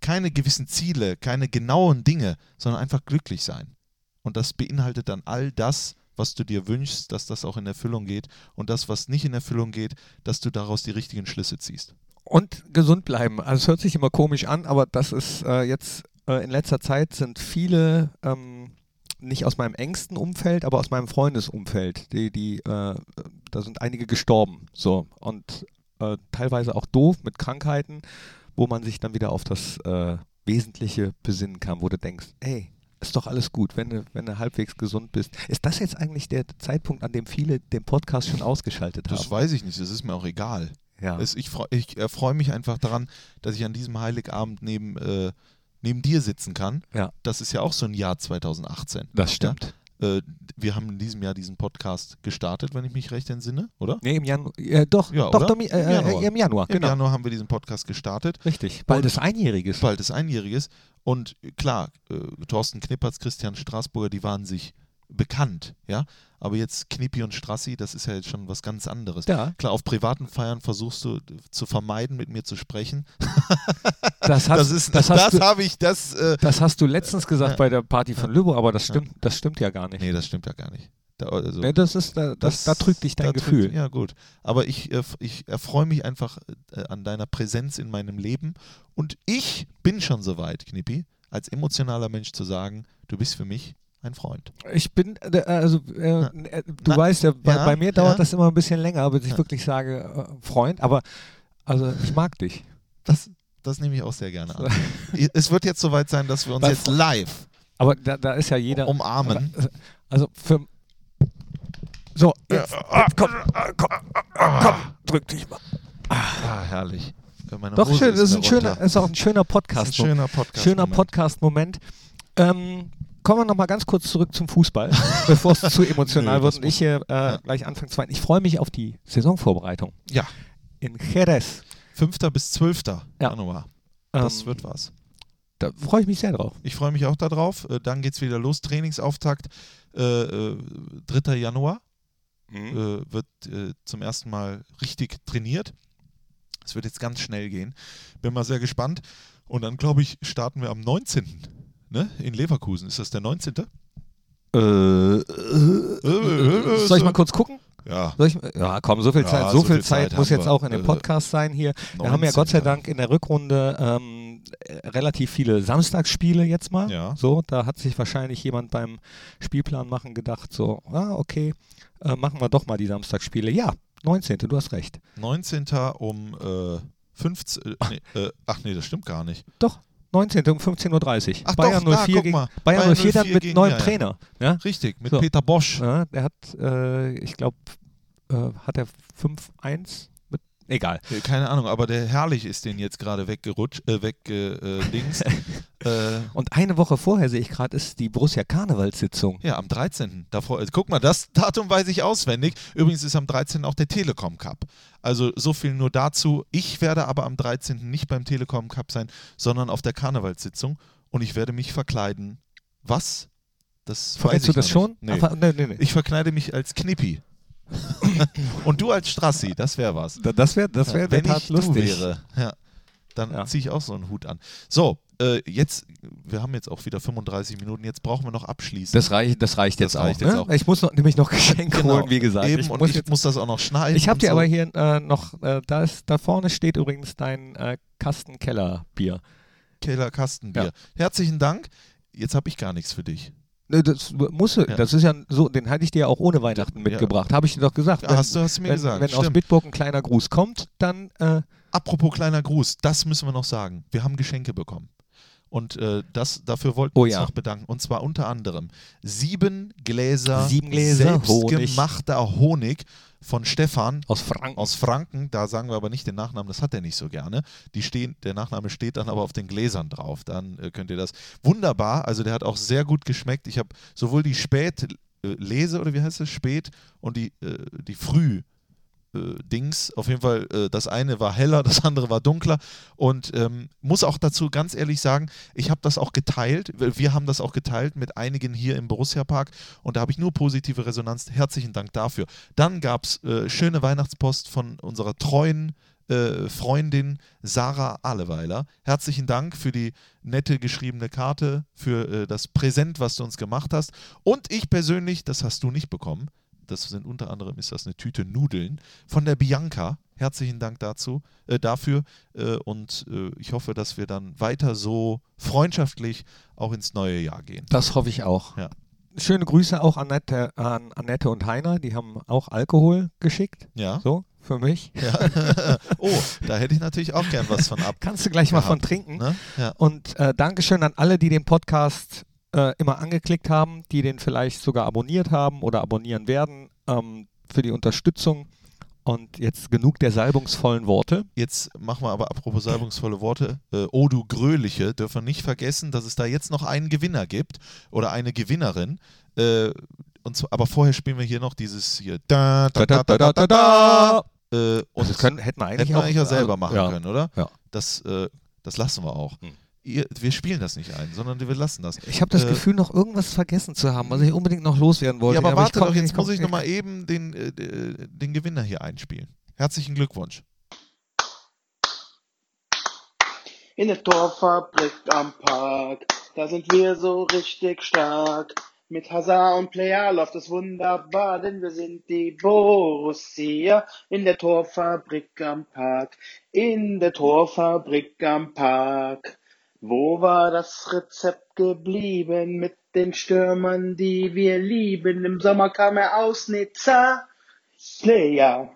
[SPEAKER 1] Keine gewissen Ziele, keine genauen Dinge, sondern einfach glücklich sein. Und das beinhaltet dann all das, was du dir wünschst, dass das auch in Erfüllung geht. Und das, was nicht in Erfüllung geht, dass du daraus die richtigen Schlüsse ziehst.
[SPEAKER 2] Und gesund bleiben. Also es hört sich immer komisch an, aber das ist äh, jetzt äh, in letzter Zeit sind viele ähm, nicht aus meinem engsten Umfeld, aber aus meinem Freundesumfeld. Die, die, äh, da sind einige gestorben. So und äh, teilweise auch doof mit Krankheiten, wo man sich dann wieder auf das äh, Wesentliche besinnen kann, wo du denkst, ey, ist doch alles gut, wenn du, wenn du halbwegs gesund bist. Ist das jetzt eigentlich der Zeitpunkt, an dem viele den Podcast schon ausgeschaltet
[SPEAKER 1] Das
[SPEAKER 2] haben?
[SPEAKER 1] weiß ich nicht, das ist mir auch egal.
[SPEAKER 2] Ja.
[SPEAKER 1] Es, ich ich erfreue mich einfach daran, dass ich an diesem Heiligabend neben, äh, neben dir sitzen kann.
[SPEAKER 2] Ja.
[SPEAKER 1] Das ist ja auch so ein Jahr 2018.
[SPEAKER 2] Das stimmt.
[SPEAKER 1] Ja? Äh, wir haben in diesem Jahr diesen Podcast gestartet, wenn ich mich recht entsinne, oder?
[SPEAKER 2] Nee, im Januar. Äh, doch,
[SPEAKER 1] Ja,
[SPEAKER 2] doch,
[SPEAKER 1] oder?
[SPEAKER 2] Domi- äh,
[SPEAKER 1] Im
[SPEAKER 2] äh,
[SPEAKER 1] Januar.
[SPEAKER 2] im Januar,
[SPEAKER 1] Im
[SPEAKER 2] genau.
[SPEAKER 1] Januar haben wir diesen Podcast gestartet.
[SPEAKER 2] Richtig. Bald ist Einjähriges.
[SPEAKER 1] bald ist Einjähriges. Und klar, äh, Thorsten Knippertz, Christian Straßburger, die waren sich bekannt, ja. Aber jetzt Knippi und Strassi, das ist ja jetzt schon was ganz anderes.
[SPEAKER 2] Ja,
[SPEAKER 1] Klar, auf privaten Feiern versuchst du äh, zu vermeiden, mit mir zu sprechen.
[SPEAKER 2] das, hast,
[SPEAKER 1] das ist,
[SPEAKER 2] das,
[SPEAKER 1] das, habe ich, das. Äh,
[SPEAKER 2] das hast du letztens gesagt
[SPEAKER 1] Ja.
[SPEAKER 2] bei der Party von Lübbe, aber das stimmt, das stimmt ja gar nicht.
[SPEAKER 1] nee, das stimmt ja gar nicht. Da, also,
[SPEAKER 2] Nee, das ist, da, das, da trügt dich dein Gefühl.
[SPEAKER 1] Trügt, ja, gut. Aber ich, äh, ich erfreue mich einfach äh, an deiner Präsenz in meinem Leben. Und ich bin schon so weit, Knippi, als emotionaler Mensch zu sagen, du bist für mich ein Freund.
[SPEAKER 2] Ich bin, äh, also, äh, äh, du
[SPEAKER 1] Na,
[SPEAKER 2] weißt ja, bei,
[SPEAKER 1] ja,
[SPEAKER 2] bei mir dauert
[SPEAKER 1] ja.
[SPEAKER 2] das immer ein bisschen länger, bis ich
[SPEAKER 1] Ja. wirklich
[SPEAKER 2] sage, äh, Freund, aber also ich mag dich.
[SPEAKER 1] Das, das nehme ich auch sehr gerne an. es wird jetzt soweit sein, dass wir uns
[SPEAKER 2] Weil-
[SPEAKER 1] jetzt live
[SPEAKER 2] Aber da, da ist ja jeder.
[SPEAKER 1] umarmen.
[SPEAKER 2] Also für. So, jetzt, jetzt komm, komm, komm, drück dich mal.
[SPEAKER 1] Ah, herrlich. Meine
[SPEAKER 2] Doch,
[SPEAKER 1] Hose
[SPEAKER 2] schön, das ist,
[SPEAKER 1] mir
[SPEAKER 2] ein schöner, ist auch ein schöner
[SPEAKER 1] ist
[SPEAKER 2] Podcast.
[SPEAKER 1] ein schöner Podcast.
[SPEAKER 2] schöner Podcast-Moment. Ähm, kommen wir nochmal ganz kurz zurück zum Fußball, bevor es zu emotional wird und ich hier äh,
[SPEAKER 1] ja.
[SPEAKER 2] gleich anfange zu weinen. Ich freue mich auf die Saisonvorbereitung
[SPEAKER 1] Ja,
[SPEAKER 2] in Jerez.
[SPEAKER 1] 5. bis 12.
[SPEAKER 2] Ja.
[SPEAKER 1] Januar. Das
[SPEAKER 2] Ähm,
[SPEAKER 1] wird was.
[SPEAKER 2] Da freue ich mich sehr drauf.
[SPEAKER 1] Ich freue mich auch darauf. Äh, Dann geht es wieder los. Trainingsauftakt äh, äh, 3. Januar. äh, wird äh, zum ersten Mal richtig trainiert. Es wird jetzt ganz schnell gehen. Bin mal sehr gespannt. Und dann, glaube ich, starten wir am 19. Ne? in Leverkusen. Ist das der 19.?
[SPEAKER 2] Äh,
[SPEAKER 1] äh,
[SPEAKER 2] soll ich mal kurz gucken?
[SPEAKER 1] Ja.
[SPEAKER 2] Soll ich, ja, komm, so viel
[SPEAKER 1] Ja,
[SPEAKER 2] Zeit,
[SPEAKER 1] so
[SPEAKER 2] so viel Zeit,
[SPEAKER 1] Zeit
[SPEAKER 2] muss jetzt
[SPEAKER 1] wir.
[SPEAKER 2] auch in dem
[SPEAKER 1] Äh,
[SPEAKER 2] Podcast sein hier. Wir haben ja Gott sei Dank in der Rückrunde ähm, äh, relativ viele Samstagsspiele jetzt mal.
[SPEAKER 1] Ja.
[SPEAKER 2] So, da hat sich wahrscheinlich jemand beim Spielplan machen gedacht, so, ah, okay, äh, machen wir doch mal die Samstagsspiele. Ja, 19. Du hast recht.
[SPEAKER 1] 19. um äh, 15. Äh, nee, äh, ach nee, das stimmt gar nicht.
[SPEAKER 2] Doch. 19. um 15.30 Uhr.
[SPEAKER 1] Ach
[SPEAKER 2] Bayern
[SPEAKER 1] doch, da,
[SPEAKER 2] 04
[SPEAKER 1] guck
[SPEAKER 2] gegen
[SPEAKER 1] mal.
[SPEAKER 2] Bayern,
[SPEAKER 1] Bayern
[SPEAKER 2] 04 dann
[SPEAKER 1] 04
[SPEAKER 2] mit neuem
[SPEAKER 1] ja.
[SPEAKER 2] Trainer. Ja?
[SPEAKER 1] Richtig, mit
[SPEAKER 2] So.
[SPEAKER 1] Peter Bosch.
[SPEAKER 2] Ja, der hat, äh, ich glaube, äh, hat er 5-1 mit. Egal.
[SPEAKER 1] Äh, Keine Ahnung, aber der Herrlich ist den jetzt gerade weggerutscht, äh, weggedingst. äh,
[SPEAKER 2] Und eine Woche vorher sehe ich gerade, ist die Borussia Karnevalssitzung.
[SPEAKER 1] ja, am 13. Davor, also, guck mal, das Datum weiß ich auswendig. Übrigens ist am 13. auch der Telekom Cup. Also so viel nur dazu. Ich werde aber am 13. nicht beim Telekom Cup sein, sondern auf der Karnevalssitzung und ich werde mich verkleiden. Was? Das
[SPEAKER 2] Verrätst
[SPEAKER 1] ich
[SPEAKER 2] du das
[SPEAKER 1] noch
[SPEAKER 2] schon?
[SPEAKER 1] nicht. Nee.
[SPEAKER 2] Aber, nee, nee, nee.
[SPEAKER 1] Ich verkleide mich als Knippi. Und du als Strassi, das wäre was.
[SPEAKER 2] Da- das wäre das wär der
[SPEAKER 1] Wenn ich
[SPEAKER 2] lustig.
[SPEAKER 1] du wäre, ja, dann
[SPEAKER 2] Ja.
[SPEAKER 1] ziehe ich auch so einen Hut an. So, äh, jetzt, wir haben jetzt auch wieder 35 Minuten, jetzt brauchen wir noch abschließen.
[SPEAKER 2] Das reicht, das reicht jetzt
[SPEAKER 1] Das reicht
[SPEAKER 2] auch.
[SPEAKER 1] jetzt
[SPEAKER 2] ne?
[SPEAKER 1] auch.
[SPEAKER 2] Ich muss noch, nämlich noch Geschenke
[SPEAKER 1] Genau.
[SPEAKER 2] holen, wie gesagt.
[SPEAKER 1] Eben,
[SPEAKER 2] ich
[SPEAKER 1] und
[SPEAKER 2] muss
[SPEAKER 1] ich muss das auch noch schneiden.
[SPEAKER 2] ich habe dir
[SPEAKER 1] so.
[SPEAKER 2] aber hier äh, noch, äh, da, ist, da vorne steht übrigens dein äh, Kasten Keller Bier.
[SPEAKER 1] Keller Kastenbier.
[SPEAKER 2] Ja.
[SPEAKER 1] Herzlichen Dank. Jetzt habe ich gar nichts für dich.
[SPEAKER 2] Ne, Das muss, das ist ja so, den hatte ich dir ja auch ohne Weihnachten mitgebracht, habe ich dir doch gesagt.
[SPEAKER 1] Ja, hast du- hast du mir
[SPEAKER 2] wenn,
[SPEAKER 1] gesagt,
[SPEAKER 2] Wenn aus
[SPEAKER 1] stimmt.
[SPEAKER 2] Bitburg ein kleiner Gruß kommt, dann äh,
[SPEAKER 1] Apropos kleiner Gruß, das müssen wir noch sagen. Wir haben Geschenke bekommen. Und äh, das, dafür wollten wir
[SPEAKER 2] Oh
[SPEAKER 1] uns
[SPEAKER 2] ja.
[SPEAKER 1] noch bedanken. Und zwar unter anderem sieben Gläser,
[SPEAKER 2] Sieben Gläser
[SPEAKER 1] selbstgemachter Honig. von Stefan
[SPEAKER 2] aus Franken.
[SPEAKER 1] aus Franken. Da sagen wir aber nicht den Nachnamen, das hat er nicht so gerne. Die stehen, der Nachname steht dann aber auf den Gläsern drauf. Dann äh, könnt ihr das. Wunderbar, also der hat auch sehr gut geschmeckt. Ich habe sowohl die Spät äh, Lese oder wie heißt es? Spät und die, äh, die Früh. Äh, Dings. Auf jeden Fall, äh, das eine war heller, das andere war dunkler. Und ähm, muss auch dazu ganz ehrlich sagen, ich habe das auch geteilt. Wir haben das auch geteilt mit einigen hier im Borussia Park und da habe ich nur positive Resonanz. Herzlichen Dank dafür. Dann gab es äh, schöne Weihnachtspost von unserer treuen äh, Freundin Sarah Ahleweiler. Herzlichen Dank für die nette geschriebene Karte, für äh, das Präsent, was du uns gemacht hast. Und ich persönlich, das hast du nicht bekommen, das sind unter anderem ist das eine Tüte Nudeln von der Bianca. Herzlichen Dank dazu, äh, dafür äh, und äh, ich hoffe, dass wir dann weiter so freundschaftlich auch ins neue Jahr gehen.
[SPEAKER 2] Das hoffe ich auch.
[SPEAKER 1] Ja.
[SPEAKER 2] Schöne Grüße auch an Annette, an Annette und Heiner, die haben auch Alkohol geschickt.
[SPEAKER 1] Ja.
[SPEAKER 2] So, für mich.
[SPEAKER 1] ja. oh, da hätte ich natürlich auch gern was von ab.
[SPEAKER 2] Kannst du gleich mal
[SPEAKER 1] gehabt,
[SPEAKER 2] von trinken.
[SPEAKER 1] Ne? Ja.
[SPEAKER 2] Und äh, Dankeschön an alle, die den Podcast äh, immer angeklickt haben, die den vielleicht sogar abonniert haben oder abonnieren werden, ähm, für die Unterstützung. Und jetzt genug der salbungsvollen Worte.
[SPEAKER 1] Jetzt machen wir aber apropos salbungsvolle Worte. Äh, oh du Gröliche, dürfen wir nicht vergessen, dass es da jetzt noch einen Gewinner gibt oder eine Gewinnerin. Äh, und so, aber vorher spielen wir hier noch dieses hier. Da, da, da, da, da, da, da. Äh, und
[SPEAKER 2] Und das können, hätten wir eigentlich
[SPEAKER 1] hätten wir
[SPEAKER 2] auch,
[SPEAKER 1] eigentlich auch selber
[SPEAKER 2] also,
[SPEAKER 1] machen
[SPEAKER 2] ja.
[SPEAKER 1] können, oder?
[SPEAKER 2] Ja.
[SPEAKER 1] Das, äh, das lassen wir auch.
[SPEAKER 2] Hm.
[SPEAKER 1] Ihr, wir spielen das nicht ein, sondern wir lassen das.
[SPEAKER 2] Ich habe das
[SPEAKER 1] Äh,
[SPEAKER 2] Gefühl, noch irgendwas vergessen zu haben, was ich unbedingt noch loswerden wollte.
[SPEAKER 1] Ja, aber warte
[SPEAKER 2] ich komm-
[SPEAKER 1] doch, jetzt
[SPEAKER 2] komm-
[SPEAKER 1] muss ich nochmal eben den, äh, äh, den Gewinner hier einspielen. Herzlichen Glückwunsch.
[SPEAKER 4] In der Torfabrik am Park, da sind wir so richtig stark. Mit Hazard und Player läuft es wunderbar, denn wir sind die Borussia in der Torfabrik am Park. In der Torfabrik am Park. Wo war das Rezept geblieben mit den Stürmern, die wir lieben? Im Sommer kam er aus Nizza. Player.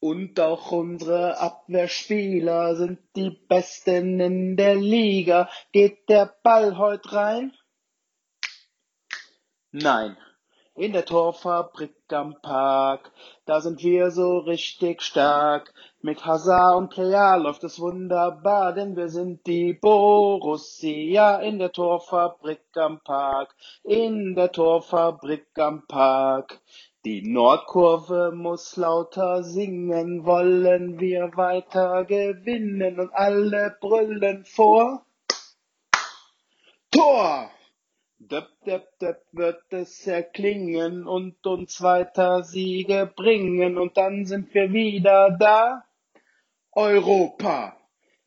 [SPEAKER 4] Und auch unsere Abwehrspieler sind die Besten in der Liga. Geht der Ball heute rein? Nein. In der Torfabrik am Park, da sind wir so richtig stark. Mit Hazard und Player läuft es wunderbar, denn wir sind die Borussia in der Torfabrik am Park. In der Torfabrik am Park. Die Nordkurve muss lauter singen, wollen wir weiter gewinnen und alle brüllen vor. Tor! Döp, döp, döp wird es erklingen und uns weiter Siege bringen und dann sind wir wieder da. Europa!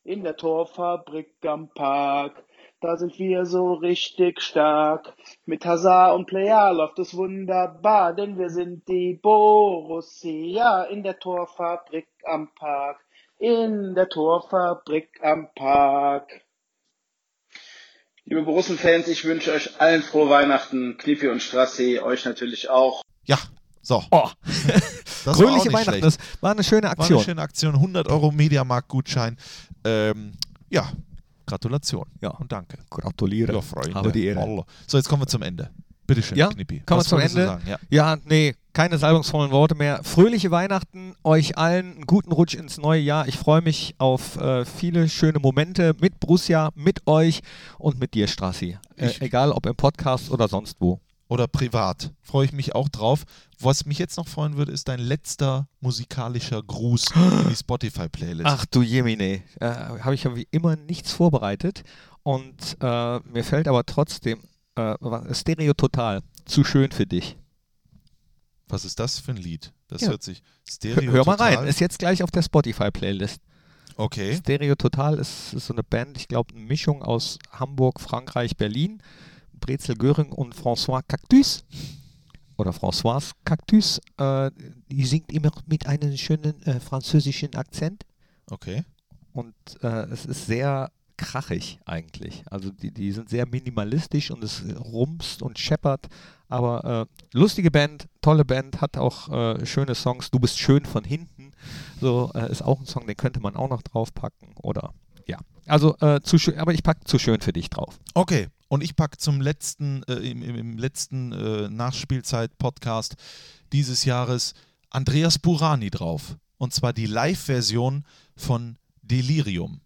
[SPEAKER 4] In der Torfabrik am Park, da sind wir so richtig stark. Mit Hazard und Player läuft es wunderbar, denn wir sind die Borussia in der Torfabrik am Park. In der Torfabrik am Park. Liebe Borussen-Fans, ich wünsche euch allen frohe Weihnachten. Knippi und Strassi, euch natürlich auch.
[SPEAKER 1] Ja, so.
[SPEAKER 2] Oh.
[SPEAKER 1] Das
[SPEAKER 2] Fröhliche
[SPEAKER 1] war
[SPEAKER 2] Weihnachten,
[SPEAKER 1] schlecht.
[SPEAKER 2] das war eine schöne
[SPEAKER 1] War eine
[SPEAKER 2] Aktion.
[SPEAKER 1] schöne Aktion. 100 Euro Mediamarkt-Gutschein. Ähm, ja, Gratulation.
[SPEAKER 2] Ja.
[SPEAKER 1] Und danke.
[SPEAKER 2] Gratuliere.
[SPEAKER 1] Ja, Freunde.
[SPEAKER 2] Habe die Ehre.
[SPEAKER 1] So, jetzt kommen wir zum Ende. Bitteschön,
[SPEAKER 2] Ja,
[SPEAKER 1] Knippi.
[SPEAKER 2] kommen wir zum Ende.
[SPEAKER 1] Sagen? Ja.
[SPEAKER 2] Ja, nee, keine salbungsvollen Worte mehr. Fröhliche Weihnachten, euch allen einen guten Rutsch ins neue Jahr. Ich freue mich auf äh, viele schöne Momente mit Borussia, mit euch und mit dir, Strassi. Äh, egal ob im Podcast oder sonst wo.
[SPEAKER 1] Oder privat. Freue ich mich auch drauf. Was mich jetzt noch freuen würde, ist dein letzter musikalischer Gruß in die Spotify-Playlist.
[SPEAKER 2] Ach du Jemine, äh, habe ich ja wie immer nichts vorbereitet und äh, mir fällt aber trotzdem äh, Stereo Total zu schön für dich.
[SPEAKER 1] Was ist das für ein Lied? Das
[SPEAKER 2] Ja.
[SPEAKER 1] hört sich
[SPEAKER 2] Hör,
[SPEAKER 1] Stereo
[SPEAKER 2] hör mal
[SPEAKER 1] total.
[SPEAKER 2] rein, ist jetzt gleich auf der Spotify-Playlist.
[SPEAKER 1] Okay.
[SPEAKER 2] Stereo Total ist, ist so eine Band, ich glaube, eine Mischung aus Hamburg, Frankreich, Berlin. Brezel Göring und François Cactus. Oder François Cactus. Äh, die singt immer mit einem schönen äh, französischen Akzent.
[SPEAKER 1] Okay.
[SPEAKER 2] Und äh, es ist sehr krachig eigentlich. Also die, die sind sehr minimalistisch und es rumst und scheppert. Aber äh, lustige Band, tolle Band, hat auch äh, schöne Songs. Du bist schön von hinten. So äh, ist auch ein Song, den könnte man auch noch draufpacken. Oder ja. Also äh, zu schön, aber ich packe zu schön für dich drauf.
[SPEAKER 1] Okay. Und ich packe zum letzten, äh, im, im, letzten äh, Nachspielzeit-Podcast dieses Jahres Andreas Burani drauf. Und zwar die Live-Version von Delirium.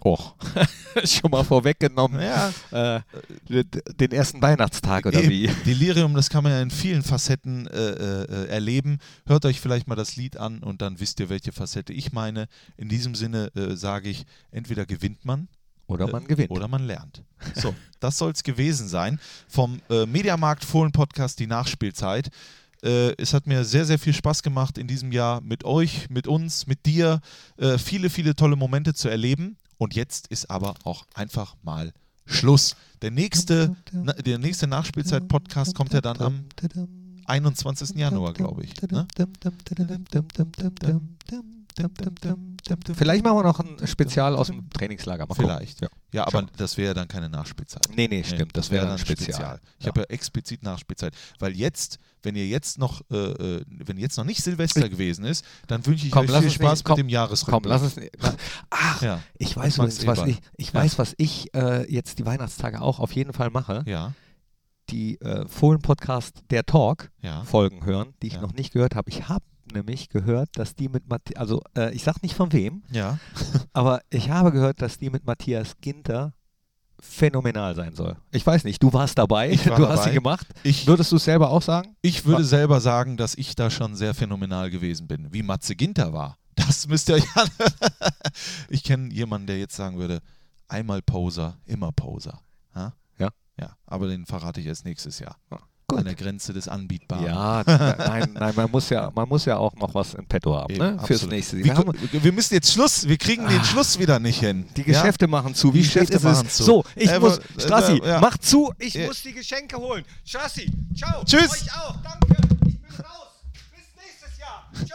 [SPEAKER 2] Och, schon mal vorweggenommen.
[SPEAKER 1] Ja,
[SPEAKER 2] Äh, den ersten Weihnachtstag oder
[SPEAKER 1] Eben.
[SPEAKER 2] wie?
[SPEAKER 1] Delirium, das kann man ja in vielen Facetten äh, äh, erleben. Hört euch vielleicht mal das Lied an und dann wisst ihr, welche Facette ich meine. In diesem Sinne äh, sage ich, entweder gewinnt man
[SPEAKER 2] Oder man
[SPEAKER 1] äh,
[SPEAKER 2] gewinnt.
[SPEAKER 1] oder man lernt. So, das soll es gewesen sein. Vom äh, Mediamarkt Fohlen Podcast, die Nachspielzeit. Äh, es hat mir sehr, sehr viel Spaß gemacht in diesem Jahr mit euch, mit uns, mit dir. Äh, viele, viele tolle Momente zu erleben. Und jetzt ist aber auch einfach mal Schluss. Der nächste, der nächste Nachspielzeit-Podcast kommt ja dann am 21. Januar, glaube ich. Ne?
[SPEAKER 2] Vielleicht machen wir noch ein Spezial aus dem Trainingslager. Mal gucken.
[SPEAKER 1] Vielleicht.
[SPEAKER 2] Ja.
[SPEAKER 1] Ja, aber
[SPEAKER 2] Schauen
[SPEAKER 1] das wäre dann keine Nachspielzeit.
[SPEAKER 2] Nee, nee, stimmt. das wäre dann Spezial.
[SPEAKER 1] Ich habe ja explizit Nachspielzeit. Weil jetzt, wenn ihr jetzt noch, äh, äh, wenn jetzt noch nicht Silvester gewesen ist, dann wünsche ich
[SPEAKER 2] Komm,
[SPEAKER 1] euch viel
[SPEAKER 2] uns
[SPEAKER 1] Spaß
[SPEAKER 2] nicht- komm,
[SPEAKER 1] mit dem Jahresrückblick.
[SPEAKER 2] Komm, lass es. la- Ach,
[SPEAKER 1] Ja,
[SPEAKER 2] ich weiß übrigens, was ich, ich
[SPEAKER 1] Ja.
[SPEAKER 2] weiß, was ich äh, jetzt die Weihnachtstage auch auf jeden Fall mache.
[SPEAKER 1] ja,
[SPEAKER 2] Die äh, Fohlen-Podcast Der Talk
[SPEAKER 1] ja.
[SPEAKER 2] Folgen hören, die ich
[SPEAKER 1] Ja.
[SPEAKER 2] noch nicht gehört habe. Ich habe nämlich gehört, dass die mit Matthias, also äh, ich sag nicht von wem,
[SPEAKER 1] Ja,
[SPEAKER 2] aber ich habe gehört, dass die mit Matthias Ginter phänomenal sein soll. Ich weiß nicht, du warst dabei,
[SPEAKER 1] war
[SPEAKER 2] du hast
[SPEAKER 1] dabei.
[SPEAKER 2] sie gemacht.
[SPEAKER 1] ich,
[SPEAKER 2] Würdest du es selber auch sagen?
[SPEAKER 1] ich würde selber sagen, dass ich da schon sehr phänomenal gewesen bin. Wie Matze Ginter war. Das müsst ihr euch an. ich kenne jemanden, der jetzt sagen würde, einmal Poser, immer Poser. Ha?
[SPEAKER 2] Ja.
[SPEAKER 1] Ja, aber den verrate ich erst nächstes Jahr.
[SPEAKER 2] Gut.
[SPEAKER 1] An der Grenze des Anbietbaren.
[SPEAKER 2] Ja, nein, nein, man muss ja, man muss ja auch noch was in petto haben,
[SPEAKER 1] Eben,
[SPEAKER 2] ne? Fürs nächste
[SPEAKER 1] Wir,
[SPEAKER 2] Wir haben,
[SPEAKER 1] wir müssen jetzt Schluss, wir kriegen den
[SPEAKER 2] Ah.
[SPEAKER 1] Schluss wieder nicht hin.
[SPEAKER 2] die Geschäfte machen zu. Wie
[SPEAKER 1] Die Geschäfte
[SPEAKER 2] ist
[SPEAKER 1] machen
[SPEAKER 2] es?
[SPEAKER 1] zu.
[SPEAKER 2] So, ich
[SPEAKER 1] Äh,
[SPEAKER 2] muss,
[SPEAKER 1] aber-
[SPEAKER 2] Strassi,
[SPEAKER 1] äh, ja.
[SPEAKER 2] mach zu, ich
[SPEAKER 1] Ja.
[SPEAKER 2] muss die Geschenke holen. Strassi, ciao.
[SPEAKER 1] Tschüss.
[SPEAKER 2] Euch auch, danke. Ich bin raus. Bis nächstes Jahr. Tschö.